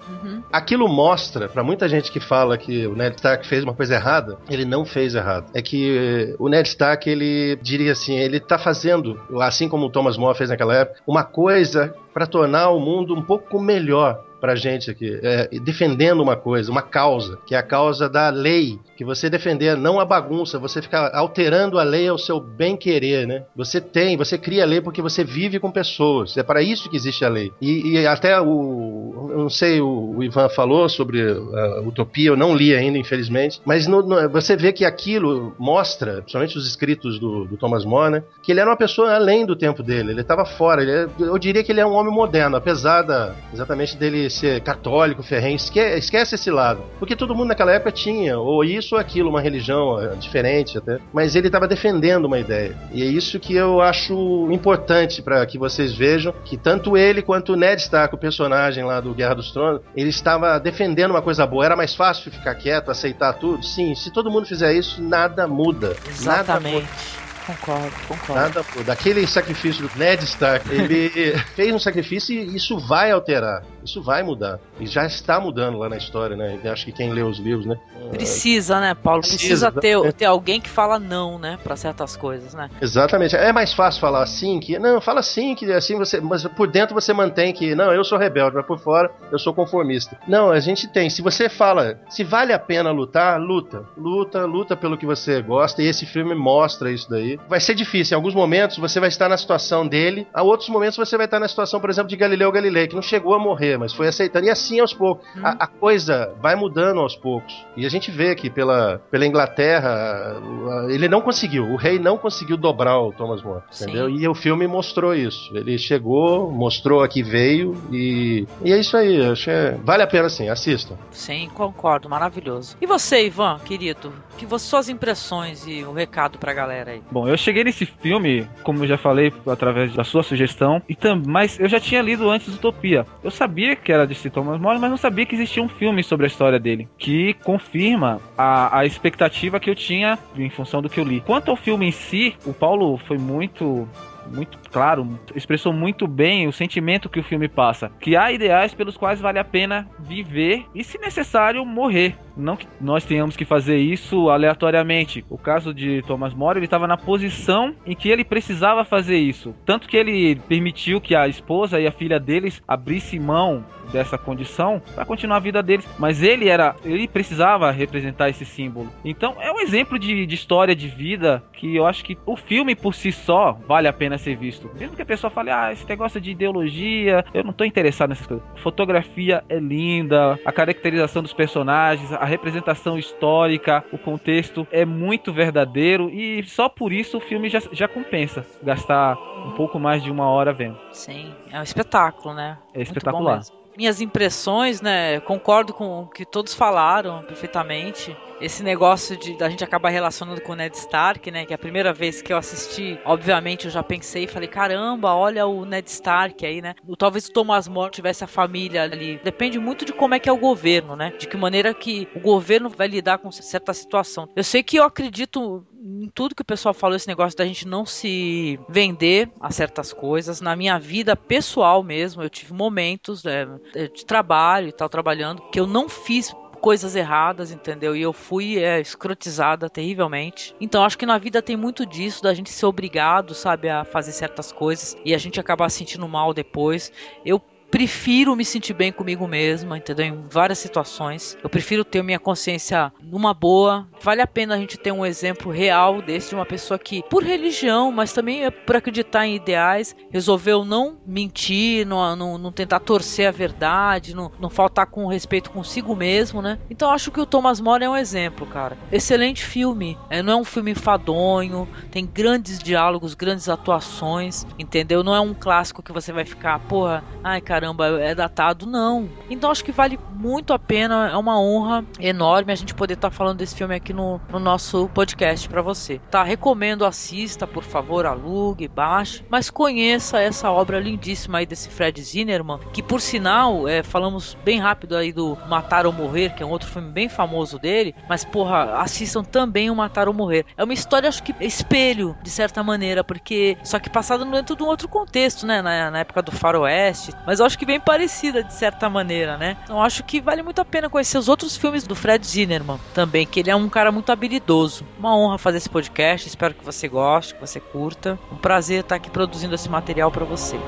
Aquilo mostra para muita gente que fala que o Ned Stark fez uma coisa errada, ele não fez errado. É que eh, o Ned Stark, ele diria assim, ele tá fazendo, assim como o Thomas More fez naquela época, uma coisa para tornar o mundo um pouco melhor pra gente aqui, é, defendendo uma coisa, uma causa, que é a causa da lei, que você defender, não a bagunça, você ficar alterando a lei ao seu bem querer, né? Você tem, você cria a lei porque você vive com pessoas, é para isso que existe a lei. E, e até o, não sei, o, o Ivan falou sobre a utopia, eu não li ainda, infelizmente, mas no- no- você vê que aquilo mostra, principalmente os escritos do, do Thomas More, né, que ele era uma pessoa além do tempo dele, ele estava fora, ele é- eu diria que ele é um homem moderno, apesar da, exatamente dele ser católico, ferrenho, esque, esquece esse lado, porque todo mundo naquela época tinha, ou isso ou aquilo, uma religião eh, diferente até, mas ele estava defendendo uma ideia, e é isso que eu acho importante para que vocês vejam, que tanto ele quanto o Ned Stark, o personagem lá do Guerra dos Tronos, ele estava defendendo uma coisa boa, era mais fácil ficar quieto, aceitar tudo? Sim, se todo mundo fizer isso, nada muda. Nada Exatamente. muda. Concordo, concordo. Nada muda. Aquele sacrifício do Ned Stark, ele fez um sacrifício e isso vai alterar. Isso vai mudar. E já está mudando lá na história, né? Acho que quem lê os livros, né? Precisa, né, Paulo? Precisa, Precisa, ter, ter alguém que fala não, né, pra certas coisas, né? Exatamente. É mais fácil falar assim que. Não, fala assim que assim você. Mas por dentro você mantém que. Não, eu sou rebelde, mas por fora eu sou conformista. Não, a gente tem. Se você fala. Se vale a pena lutar, luta. Luta, luta pelo que você gosta. E esse filme mostra isso daí. Vai ser difícil. Em alguns momentos você vai estar na situação dele. A outros momentos você vai estar na situação, por exemplo, de Galileu Galilei, que não chegou a morrer, mas foi aceitando. E assim aos poucos. A, a coisa vai mudando aos poucos. E a gente vê que pela, pela Inglaterra, ele não conseguiu. O rei não conseguiu dobrar o Thomas More. Entendeu? E o filme mostrou isso. Ele chegou, mostrou a que veio e, e é isso aí. Acho que é- vale a pena sim, assistam. Sim, concordo, maravilhoso. E você, Ivan, querido? Que você, suas impressões e o recado pra galera aí? Bom, eu cheguei nesse filme, como eu já falei, através da sua sugestão, e tam, mas eu já tinha lido antes Utopia. Eu sabia que era de C. Thomas More, mas não sabia que existia um filme sobre a história dele, que confirma a, a expectativa que eu tinha em função do que eu li. Quanto ao filme em si, o Paulo foi muito muito claro, expressou muito bem o sentimento que o filme passa. Que há ideais pelos quais vale a pena viver e, se necessário, morrer. Não que nós tenhamos que fazer isso aleatoriamente. O caso de Thomas More, ele estava na posição em que ele precisava fazer isso. Tanto que ele permitiu que a esposa e a filha deles abrissem mão dessa condição para continuar a vida deles. Mas ele era, ele precisava representar esse símbolo. Então é um exemplo de, de história de vida que eu acho que o filme por si só vale a pena ser visto. Mesmo que a pessoa fale, ah, esse negócio de ideologia, eu não tô interessado nessas coisas. Fotografia é linda, a caracterização dos personagens, a representação histórica, o contexto é muito verdadeiro e só por isso o filme já, já compensa gastar um pouco mais de uma hora vendo. Sim, é um espetáculo, né? É espetacular. Minhas impressões, né? Concordo com o que todos falaram perfeitamente. Esse negócio de da gente acabar relacionando com o Ned Stark, né? Que é a primeira vez que eu assisti, obviamente eu já pensei e falei, caramba, olha o Ned Stark aí, né? Talvez o Thomas More tivesse a família ali. Depende muito de como é que é o governo, né? De que maneira que o governo vai lidar com certa situação. Eu sei que eu acredito em tudo que o pessoal falou, esse negócio da gente não se vender a certas coisas. Na minha vida pessoal mesmo, eu tive momentos né, de trabalho e tal, trabalhando, que eu não fiz coisas erradas, entendeu? E eu fui é, escrotizada terrivelmente. Então acho que na vida tem muito disso, da gente ser obrigado, sabe, a fazer certas coisas e a gente acabar se sentindo mal depois. Eu prefiro me sentir bem comigo mesma, entendeu? Em várias situações. Eu prefiro ter minha consciência numa boa. Vale a pena a gente ter um exemplo real desse de uma pessoa que, por religião, mas também é por acreditar em ideais, resolveu não mentir, não, não, não tentar torcer a verdade, não, não faltar com respeito consigo mesmo, né? Então acho que o Thomas More é um exemplo, cara. Excelente filme. É, não é um filme enfadonho, tem grandes diálogos, grandes atuações, entendeu? Não é um clássico que você vai ficar, porra, ai cara caramba, é datado, não. Então acho que vale muito a pena, é uma honra enorme a gente poder estar tá falando desse filme aqui no, no nosso podcast para você. Tá, recomendo, assista, por favor, alugue, baixe, mas conheça essa obra lindíssima aí desse Fred Zinnerman, que por sinal, é, falamos bem rápido aí do Matar ou Morrer, que é um outro filme bem famoso dele, mas porra, assistam também o Matar ou Morrer. É uma história, acho que espelho, de certa maneira, porque só que passada dentro de um outro contexto, né, na, na época do faroeste, mas eu acho que bem parecida de certa maneira, né? Então acho que vale muito a pena conhecer os outros filmes do Fred Zinnerman também, que ele é um cara muito habilidoso. Uma honra fazer esse podcast, espero que você goste, que você curta. Um prazer estar aqui produzindo esse material para você.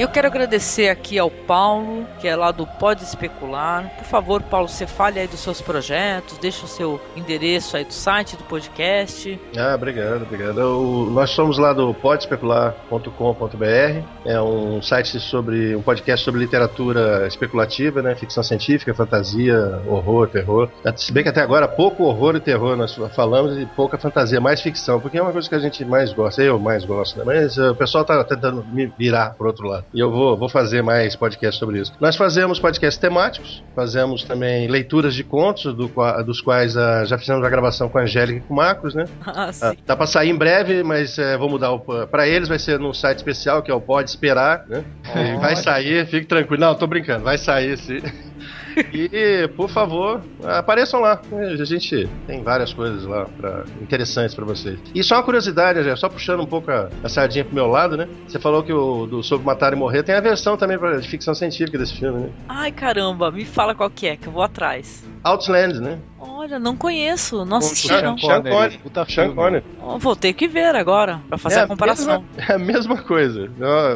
Eu quero agradecer aqui ao Paulo, que é lá do Pode Especular. Por favor, Paulo, você fale aí dos seus projetos, deixa o seu endereço aí do site do podcast. Ah, obrigado, obrigado. Nós somos lá do podespecular.com.br. É um site sobre um podcast sobre literatura especulativa, né, ficção científica, fantasia, horror, terror. Se bem que até agora pouco horror e terror nós falamos e pouca fantasia, mais ficção, porque é uma coisa que a gente mais gosta, eu mais gosto, né? Mas uh, o pessoal tá tentando me virar pro outro lado. E eu vou, vou fazer mais podcasts sobre isso. Nós fazemos podcasts temáticos, fazemos também leituras de contos, do, dos quais uh, já fizemos a gravação com a Angélica e com o Marcos, né? Ah, sim. Uh, tá pra sair em breve, mas uh, vou mudar para eles, vai ser num site especial que é o Pode Esperar, né? Vai sair, fique tranquilo. Não, tô brincando, vai sair sim. E, por favor, apareçam lá. A gente tem várias coisas lá pra, interessantes para vocês. E só uma curiosidade, já, só puxando um pouco a, a, sardinha pro meu lado, né? Você falou que o do Sobre Matar e Morrer tem a versão também pra, de ficção científica desse filme, né? Ai, caramba, me fala qual que é, que eu vou atrás. Outland, né? Olha, não conheço, não assisti Sean, não. Sean Connery. Sean Connery. Oh, vou ter que ver agora, pra fazer é a comparação. Mesma, é a mesma coisa.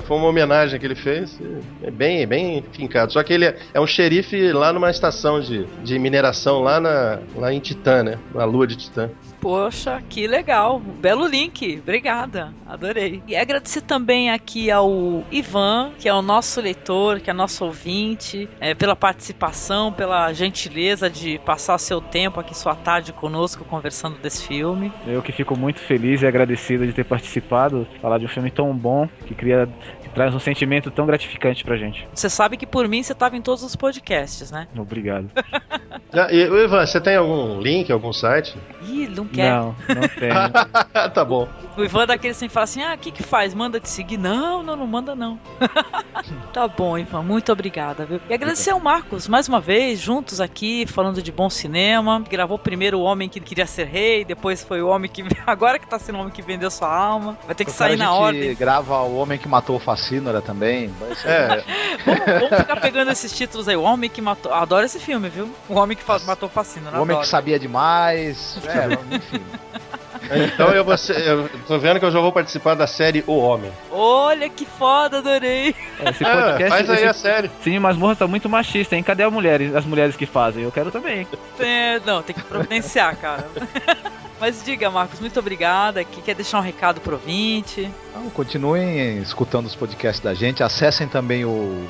Foi uma homenagem que ele fez, é bem, bem fincado. Só que ele é, é um xerife lá numa estação de, de mineração lá, na, lá em Titã, né? Na lua de Titã. Poxa, que legal. Belo link. Obrigada. Adorei. E agradecer também aqui ao Ivan, que é o nosso leitor, que é nosso ouvinte, é, pela participação, pela gentileza de passar seu tempo aqui, sua tarde conosco, conversando desse filme. Eu que fico muito feliz e agradecido de ter participado, falar de um filme tão bom, que cria traz um sentimento tão gratificante pra gente. Você sabe que por mim você tava em todos os podcasts, né? Obrigado. ah, e, Ivan, você tem algum link, algum site? Ih, não quer. Não, não tem. tá bom. O Ivan é daquele assim fala assim: ah, o que que faz? Manda te seguir? Não, não, não manda não. tá bom, Ivan, muito obrigada, viu? E agradecer ao Marcos mais uma vez, juntos aqui, falando de bom cinema. Gravou primeiro o Homem que Queria Ser Rei, depois foi o Homem que. Agora que tá sendo o Homem que Vendeu Sua Alma. Vai ter que sair na ordem. grava o Homem que Matou o Facínora também. É. vamos, vamos, ficar pegando esses títulos aí. O Homem que Matou. Adoro esse filme, viu? O Homem que Matou Facínora. O Homem adoro. que Sabia Demais. É, enfim. Então eu, vou ser, eu tô vendo que eu já vou participar da série O Homem. Olha que foda, adorei. Esse podcast, é, faz aí esse, a série. Sim, mas Masmorra tá muito machista, hein? Cadê as mulheres, as mulheres que fazem? Eu quero também. É, não, tem que providenciar, cara. Mas diga, Marcos, muito obrigada. Aqui quer deixar um recado pro ouvinte? Então, continuem escutando os podcasts da gente, acessem também o,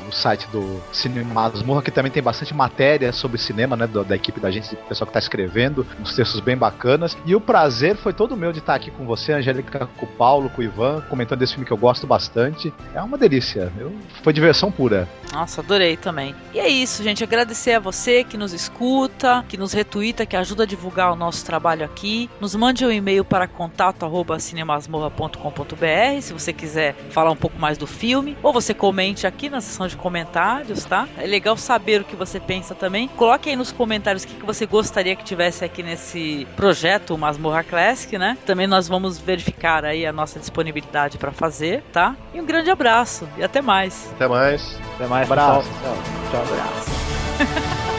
o site do Cinema Masmorra, que também tem bastante matéria sobre cinema, né, da, da equipe da gente, do pessoal que está escrevendo, uns textos bem bacanas. E o prazer foi todo meu de estar aqui com você, Angélica, com o Paulo, com o Ivan, comentando esse filme que eu gosto bastante. É uma delícia, eu, foi diversão pura. Nossa, adorei também. E é isso, gente, agradecer a você que nos escuta, que nos retuita, que ajuda a divulgar o nosso trabalho aqui. Nos mande um e-mail para contato@cinemasmorra.com.br se você quiser falar um pouco mais do filme, ou você comente aqui na seção de comentários, tá? É legal saber o que você pensa também. Coloque aí nos comentários o que você gostaria que tivesse aqui nesse projeto Masmorra Classic, né? Também nós vamos verificar aí a nossa disponibilidade para fazer, tá? E um grande abraço e até mais. Até mais. Até mais, Abraço. pessoal. Tchau, abraço.